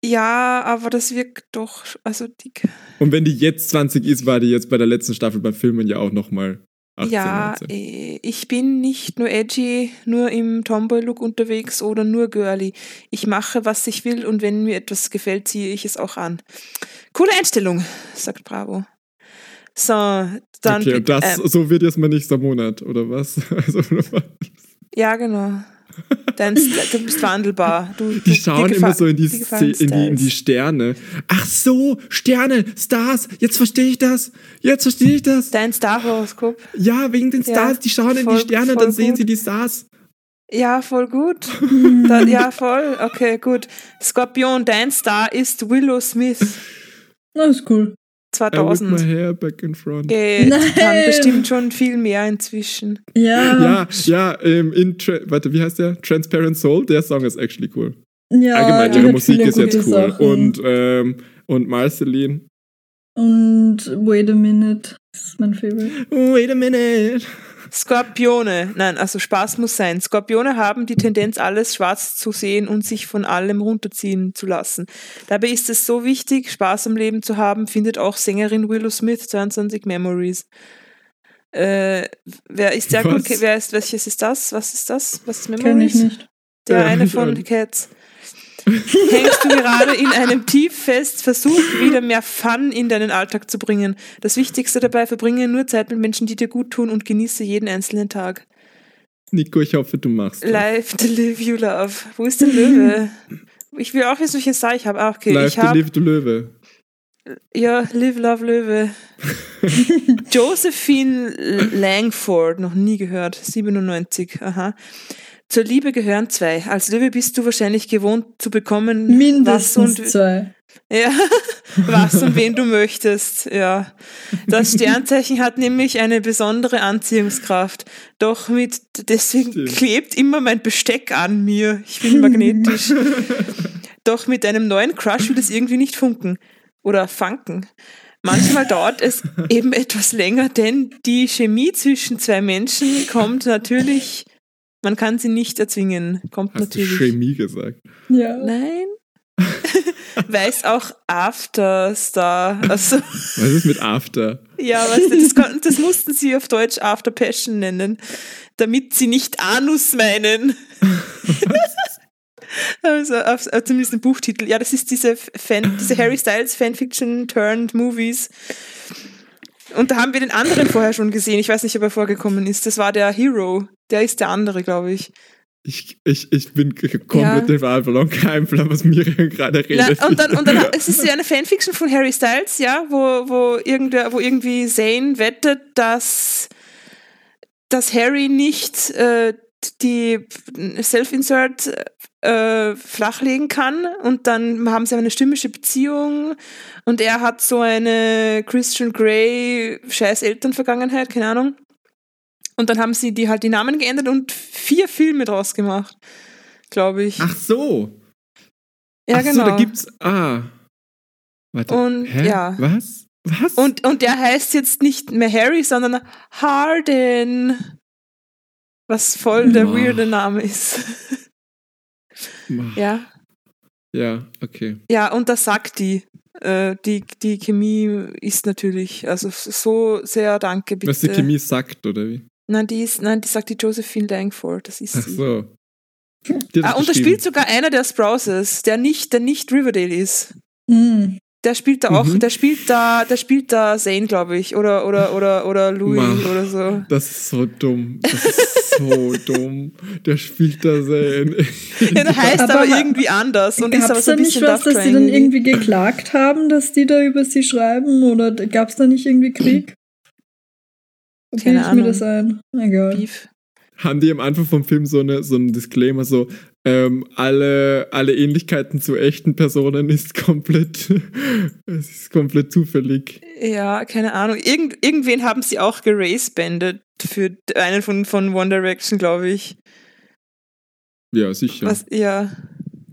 Ja, aber das wirkt doch, also dick. Und wenn die jetzt 20 ist, war die jetzt bei der letzten Staffel beim Filmen ja auch nochmal 18, ja, 19. äh, ich bin nicht nur edgy, nur im Tomboy-Look unterwegs oder nur girly. Ich mache, was ich will und wenn mir etwas gefällt, ziehe ich es auch an. Coole Einstellung, sagt Bravo. So, dann. okay, und das, ähm, so wird jetzt mal nächster Monat, oder was? Also, oder was? ja, genau. Dein, du bist wandelbar. Du, Die schauen immer so in die, Szene- in, die, in die. Sterne. Ach so, Sterne, Stars, jetzt verstehe ich das. Jetzt verstehe ich das. Dein Star-Horoskop. Ja, wegen den Ja, Stars, die schauen in voll- die Sterne, dann sehen gut. sie die Stars. Ja, voll gut. Da, ja, voll. Okay, gut. Skorpion, dein Star ist Willow Smith das ist cool. I whip my 2000. hair back in front. Okay, Nein. kann bestimmt schon viel mehr inzwischen. Ja, Ja, ja, ähm, in, Tra warte, wie heißt der? Transparent Soul, der Song ist actually cool. ja Allgemein, die ihre Musik ist jetzt cool. Sachen. Und, ähm, und Marceline. Und Wait a Minute ist mein Favorite. Wait a minute. Skorpione, nein, also Spaß muss sein. Skorpione haben die Tendenz, alles schwarz zu sehen und sich von allem runterziehen zu lassen. Dabei ist es so wichtig, Spaß am Leben zu haben, findet auch Sängerin Willow Smith 22 Memories. Äh, wer ist der? Was? Wer ist, welches ist das? Was ist das? Was ist Kenn Memories? ich nicht. Der Ja, eine von. Cats. Hängst du gerade in einem Tief fest, versuch wieder mehr Fun in deinen Alltag zu bringen. Das Wichtigste dabei, verbringe nur Zeit mit Menschen, die dir gut tun und genieße jeden einzelnen Tag. Nico, ich hoffe, du machst das. Live to live you love. Wo ist der Löwe? Ich will auch wissen, welches Star ich habe. Ah, okay, Live ich to live, du Löwe. ja Live Love Löwe. Josephine Langford, noch nie gehört, 97. Aha. Zur Liebe gehören zwei. Als Löwe bist du wahrscheinlich gewohnt zu bekommen, Mindestens was und zwei. ja, was und wen du möchtest. Ja. Das Sternzeichen hat nämlich eine besondere Anziehungskraft. Doch mit deswegen Stimmt. klebt immer mein Besteck an mir. Ich bin magnetisch. Doch mit einem neuen Crush will es irgendwie nicht funken oder funken. Manchmal dauert es eben etwas länger, denn die Chemie zwischen zwei Menschen kommt natürlich, man kann sie nicht erzwingen, kommt Hast du natürlich. Chemie gesagt? Ja. Nein. Weiß auch Afterstar. Also, Was ist mit After? ja, weißt du, das, das mussten sie auf Deutsch After Passion nennen, damit sie nicht Anus meinen. Also, auf, äh, zumindest ein Buchtitel. Ja, das ist diese, Fan, diese Harry Styles Fanfiction turned Movies. Und da haben wir den anderen vorher schon gesehen. Ich weiß nicht, ob er vorgekommen ist. Das war der Hero. Der ist der andere, glaube ich. Ich, ich, ich bin komplett ja. Wahl verloren. Kein Plan, was Miriam gerade redet. Na, und dann, und dann es ist ja eine Fanfiction von Harry Styles, ja, wo, wo, irgendwer, wo irgendwie Zane wettet, dass, dass Harry nicht äh, die Self-Insert äh, flachlegen kann und dann haben sie eine stimmische Beziehung und er hat so eine Christian Grey scheiß Elternvergangenheit, keine Ahnung. Und dann haben sie die halt die Namen geändert und vier Filme draus gemacht, glaube ich. Ach so. Ja, Ach genau. so, da gibt's. Ah. Warte. Und Hä? ja. Was? Was? Und, und der heißt jetzt nicht mehr Harry, sondern Harden. Was voll der Boah. weirde Name ist. ja. Ja, okay. Ja, und das sagt die. Äh, die, die Chemie ist natürlich, also so sehr danke, bitte. Was die Chemie sagt, oder wie? Nein, die ist, nein, die sagt die Josephine Langford, das ist Ach sie. so. Ah, und da spielt sogar einer der Sprouses, der nicht, der nicht Riverdale ist. Hm. Der spielt da auch, Mhm. der spielt da, der spielt da Zane, glaube ich, oder oder oder oder Louis Mann. oder so. Das ist so dumm. Das ist so dumm. Der spielt da sehr. Ja, der heißt aber, Aber irgendwie anders und ist Gab aber es so da ein nicht bisschen was, Love dass die dann irgendwie geklagt haben, dass die da über sie schreiben? Oder gab es da nicht irgendwie Krieg? Wie Keine ich mir Ahnung. das ein? Egal. Beef. Haben die am Anfang vom Film so, eine, so einen Disclaimer, so, ähm, alle, alle Ähnlichkeiten zu echten Personen ist komplett, es ist komplett zufällig. Ja, keine Ahnung. Irgend, irgendwen haben sie auch geracebandet für einen von, von One Direction, glaube ich. Ja, sicher. Was, ja.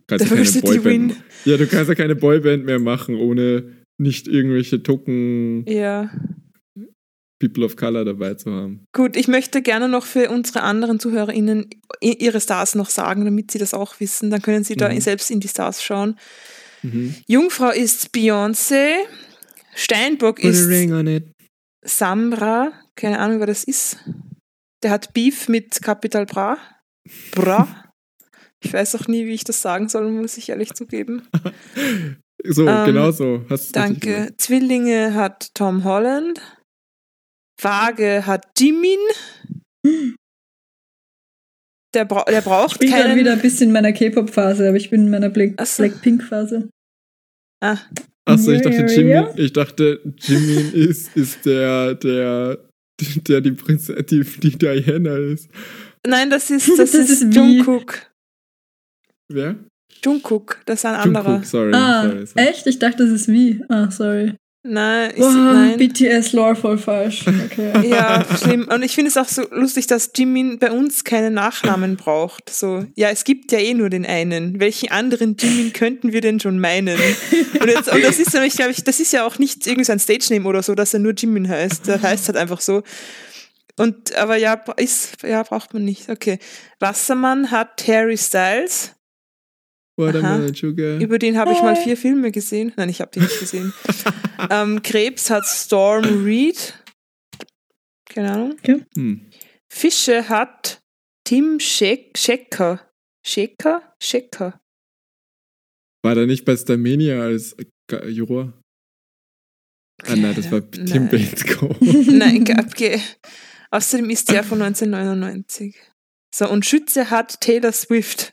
Kannst ja keine Diversity Boyband. Win. Ja, du kannst ja keine Boyband mehr machen, ohne nicht irgendwelche Token Ja. People of Color dabei zu haben. Gut, ich möchte gerne noch für unsere anderen ZuhörerInnen ihre Stars noch sagen, damit sie das auch wissen. Dann können sie da Mhm. selbst in die Stars schauen. Mhm. Jungfrau ist Beyoncé. Steinbock Put ist ring on it. Samra. Keine Ahnung, wer das ist. Der hat Beef mit Capital Bra. Bra. Ich weiß auch nie, wie ich das sagen soll, muss ich ehrlich zugeben. So, Ähm, genau so. Hast Danke. Zwillinge hat Tom Holland. Waage hat Jimin. Der, bra der Ich braucht bin gerade keinen... wieder ein bisschen in meiner K-Pop-Phase, aber ich bin in meiner Black Ach so. Blackpink-Phase. Ah, Achso, ich dachte, Jimmy, ich dachte, Jimmy ist, ist der, der, der die Prinzessin, die, die Diana ist. nein, das ist, das, Das ist, ist wie- Jungkook. Wer? Jungkook, das ist ein anderer. Jungkook, sorry. Ah, sorry, sorry. echt? Ich dachte, das ist wie. Ah, sorry. Nein, ich, Wow, nein. BTS-Lore voll falsch. Okay. Ja, schlimm. Und ich finde es auch so lustig, dass Jimin bei uns keinen Nachnamen braucht. So, ja, es gibt ja eh nur den einen. Welchen anderen Jimin könnten wir denn schon meinen? Und, jetzt, und das ist nämlich, glaube ich, das ist ja auch nicht irgendwie so ein Stage-Name oder so, dass er nur Jimin heißt. Der heißt halt einfach so. Und, aber ja, ist, ja, braucht man nicht. Okay. Wassermann hat Harry Styles. Watermelon Sugar. Über den habe ich mal vier Filme gesehen. Nein, ich habe die nicht gesehen. ähm, Krebs hat Storm Reed. Keine Ahnung. Hm. Fische hat Tim Scheck Schecker. Schecker? Schecker. War der nicht bei Starmania als Juror? Ah nein, das war Keine- Tim nein. Bates-Co. Nein, gab ge- Außerdem ist der von 1999. So, und Schütze hat Taylor Swift.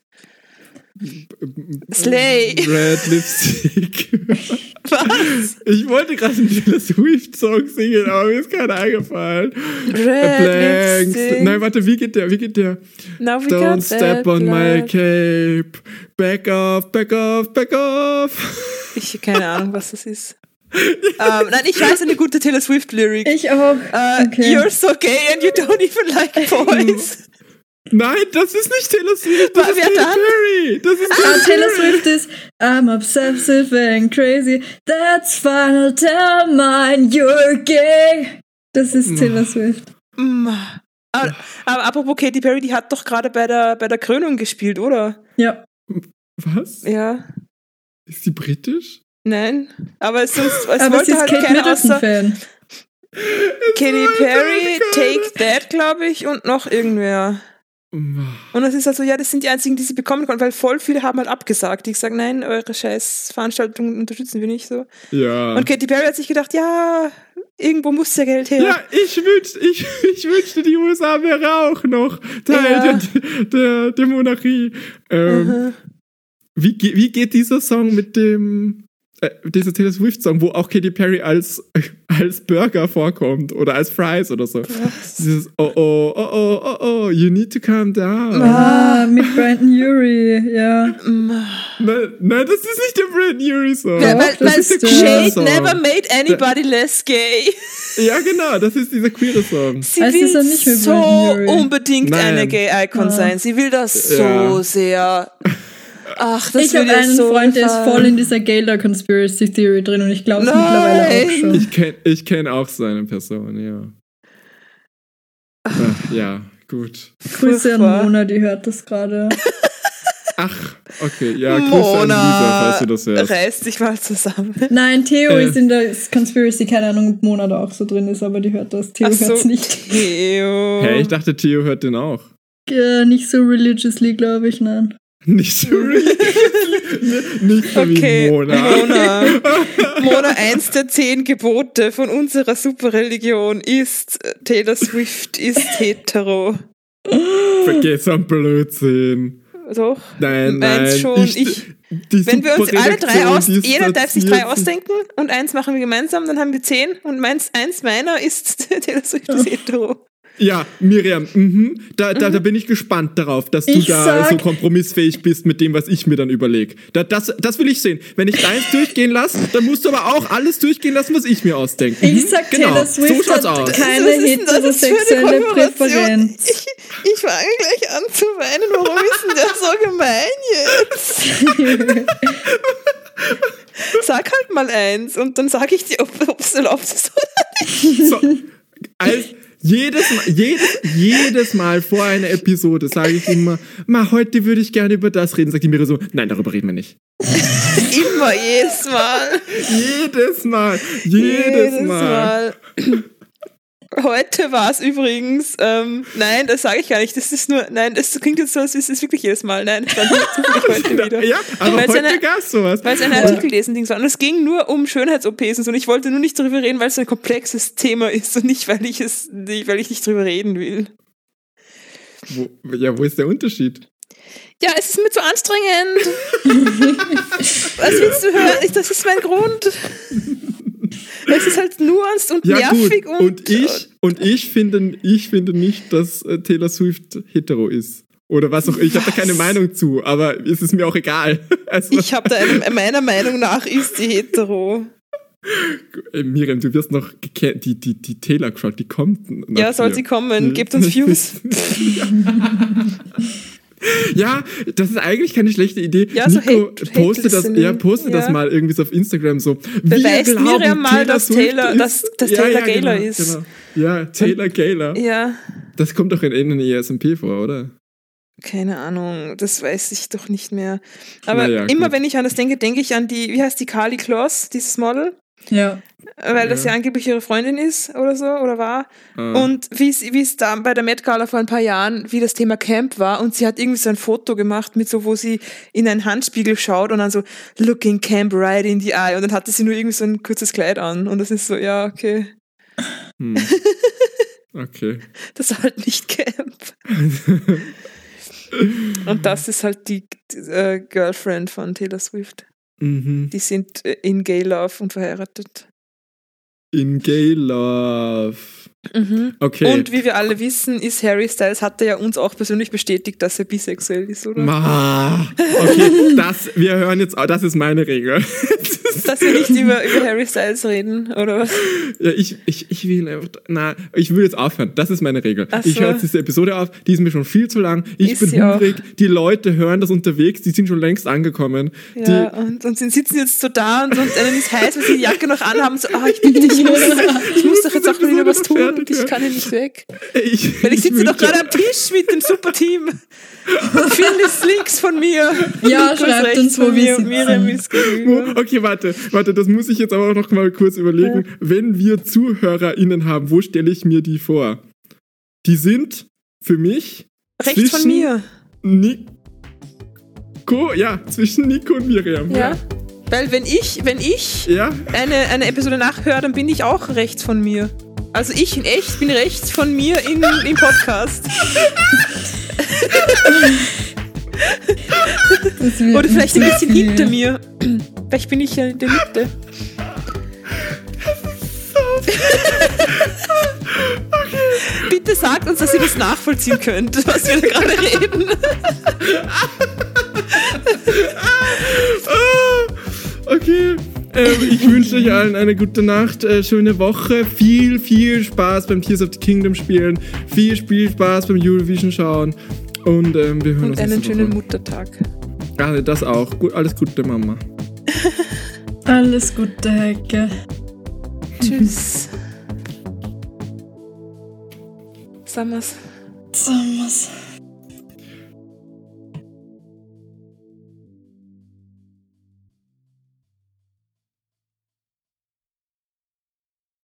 Slay. Red Lipstick. Was? Ich wollte gerade einen Taylor Swift-Song singen, aber mir ist keiner eingefallen. Red Blanks. Lipstick. Nein, warte, wie geht der? Wie geht der? Now we Don't got step on my cape. Back off, back off, back off. Ich keine Ahnung, was das ist. ähm, nein, ich weiß eine gute Taylor Swift-Lyrik. Ich auch. Äh, Okay. You're so gay and you don't even like boys. Nein, das ist nicht Taylor Swift. Das Wer ist Katy? Perry. Das ist Ah, Taylor Swift ist I'm obsessive and crazy. That's final tell mine you're gay. Das ist Taylor Swift. Mm. Aber, aber apropos Katy Perry, die hat doch gerade bei der, bei der Krönung gespielt, oder? Ja. Was? Ja. Ist sie britisch? Nein. Aber es, sonst, es Aber wollte sie ist halt Kate keiner außer Middleton-Fan. Katy Perry. Take That, glaube ich, und noch irgendwer. Und das ist halt so, ja, das sind die einzigen, die sie bekommen konnten, weil voll viele haben halt abgesagt. Die gesagt, nein, eure scheiß Veranstaltungen unterstützen wir nicht so. Ja. Und Katy Perry hat sich gedacht, ja, Irgendwo muss ja Geld her. Ja, ich, wünsch, ich, ich wünschte, die USA wäre auch noch Teil Ja. der, der, der Monarchie. Ähm, wie, wie geht dieser Song mit dem, äh, dieser Taylor Swift-Song, wo auch Katy Perry als, als Burger vorkommt oder als Fries oder so? Dieses Oh, oh, oh, oh, oh, oh, you need to calm down. Ah, mit Brandon Urie, ja. Nein, nein, das ist nicht der Brad Urie Song. Ja, weil, das weil ist der Shade Song. never made anybody less gay. Ja, genau, das ist dieser queere Song. Sie Also will ist nicht so Brandon unbedingt Nein. eine Gay-Icon Ah. sein. Sie will das so Ja. sehr. Ach, das ich habe einen so Freund, der ist voll in dieser Gaylor Conspiracy Theory drin und ich glaube es mittlerweile auch schon. Ich kenne ich kenn auch seine Person, ja. Ach, ja, gut. Grüße an. Mona, die hört das gerade. Ach, okay, ja, Grüße an Lisa, falls du das hörst. reißt sich mal zusammen. Nein, Theo Äh. ist in der Conspiracy, keine Ahnung, ob Mona da auch so drin ist, aber die hört das. Theo hört so, es nicht. Theo. Hey, ich dachte, Theo hört den auch. Äh, nicht so religiously, glaube ich, nein. Nicht so Nicht so Okay, wie Mona. Mona. Mona, eins der zehn Gebote von unserer Superreligion ist, äh, Taylor Swift ist hetero. Vergiss ein Blödsinn. Doch? Nein, nein. schon. Ich, Ich- Wenn wir uns alle drei aus, jeder darf sich drei ausdenken und eins machen wir gemeinsam, dann haben wir zehn und meins, eins meiner ist Taylor Swift ist hetero. Ja, Miriam, mhm. Da, da, da bin ich gespannt darauf, dass du Ich da sag- so kompromissfähig bist mit dem, was ich mir dann überlege. Da, das, das will ich sehen. Wenn ich deins durchgehen lasse, dann musst du aber auch alles durchgehen lassen, was ich mir ausdenke. Ich Mhm, sag, genau. Taylor Swift so schaut's hat aus. keine heterosexuelle? Präferenz. Ich, ich fange gleich an zu weinen. Warum ist denn der so gemein jetzt? Sag halt mal eins und dann sage ich dir, ob es erlaubt ist oder nicht. So, als, jedes, Mal- jedes, jedes Mal vor einer Episode sage ich immer, ma, heute würde ich gerne über das reden. Sagt die Miriam so, nein, darüber reden wir nicht. Immer, jedes Mal. Jedes Mal. Jedes, Mal. Heute war es übrigens, ähm, nein, das sage ich gar nicht. Das ist nur, nein, das klingt jetzt so, als ist es wirklich jedes Mal. Nein, das war heute wieder. Ja, aber Weil es heute gab es sowas. Weil es ein Artikel lesen Ding war. Und es ging nur um Schönheits-OPs und so. Und ich wollte nur nicht darüber reden, weil es ein komplexes Thema ist und nicht, weil ich es, nicht, weil ich nicht drüber reden will. Wo, ja, wo ist der Unterschied? Ja, es ist mir zu anstrengend. Was willst du hören? Ich, das ist mein Grund. Es ist halt nuanced und Ja, nervig und. Und ich, und ich finde, ich finde nicht, dass äh, Taylor Swift hetero ist. Oder was auch. Ich habe da keine? Meinung zu, aber es ist mir auch egal. Also, Ich habe da eine, meiner Meinung nach ist die hetero. Ey, Miriam, du wirst noch. Die, die, die Taylor Crowd, die kommt. Ja, soll dir. sie kommen. Gebt uns Views. Ja, das ist eigentlich keine schlechte Idee. Ja, so Nico, Hate- poste das, ja, poste das Ja. mal irgendwie so auf Instagram so. Beweist glauben, Miriam mal, dass Taylor- ist- dass- dass Taylor Gaylor genau, ist. Genau. Ja, Taylor Gaylor. Ja, Das kommt doch in irgendeiner ESMP vor, oder? keine Ahnung. Das weiß ich doch nicht mehr. Aber Naja, immer gut. wenn ich an das denke, denke ich an die, wie heißt die Carly Kloss, dieses Model? Ja. Weil das Ja. angeblich ihre Freundin ist oder so oder war. Ah. Und wie es da bei der Met Gala vor ein paar Jahren, wie das Thema Camp war und sie hat irgendwie so ein Foto gemacht mit so, wo sie in einen Handspiegel schaut und dann so looking Camp right in the eye und dann hatte sie nur irgendwie so ein kurzes Kleid an und das ist so, ja, okay, Hm. Okay. das ist halt nicht Camp. und das ist halt die äh, Girlfriend von Taylor Swift. mhm. Die sind äh, in Gay Love und verheiratet. In Gay Love. Mhm. Okay. Und wie wir alle wissen, ist Harry Styles, hat er ja uns auch persönlich bestätigt, dass er bisexuell ist, oder? Ma. Okay, das, wir hören jetzt, das ist meine Regel. Dass wir nicht über, über Harry Styles reden, oder was? Ja, ich, ich, ich will einfach, na, ich will jetzt aufhören. Das ist meine Regel. Ach Ich so. höre jetzt diese Episode auf, die ist mir schon viel zu lang. Ich Ist bin sie auch. hungrig. Die Leute hören das unterwegs, die sind schon längst angekommen. Ja, und, und sie sitzen jetzt so da und, und einem ist heiß, weil sie die Jacke noch anhaben, so, ah, ich, bitte, ich, muss, ich muss doch jetzt auch mal wieder was tun und ich kann hier nicht weg. Die, ich, Weil ich sitze doch gerade am Tisch mit dem Superteam. Phil ist links von mir. Ja, schreibt uns, von wo wir mir und sitzen. Miriam ist gegenüber. Okay, warte, warte, das muss ich jetzt aber auch noch mal kurz überlegen. Wenn wir ZuhörerInnen haben, wo stelle ich mir die vor? Die sind für mich Rechts von zwischen mir. Nico, ja, zwischen Nico und Miriam. Ja. Weil wenn ich, wenn ich Ja? eine, eine Episode nachhöre, dann bin ich auch rechts von mir. Also ich in echt bin rechts von mir in, im Podcast. Das Oder vielleicht ein bisschen viel. hinter mir. Vielleicht bin ich ja in der Mitte. Bitte sagt uns, dass ihr das nachvollziehen könnt, was wir da gerade reden. Okay. Ähm, ich wünsche euch allen eine gute Nacht, äh, schöne Woche, viel, viel Spaß beim Tears of the Kingdom spielen, viel Spielspaß beim Eurovision schauen und ähm, wir hören Und uns einen nächste schönen Woche. Muttertag. Ah, das auch. Gut, alles Gute, Mama. Alles Gute, Heike. Tschüss. Sagen wir's.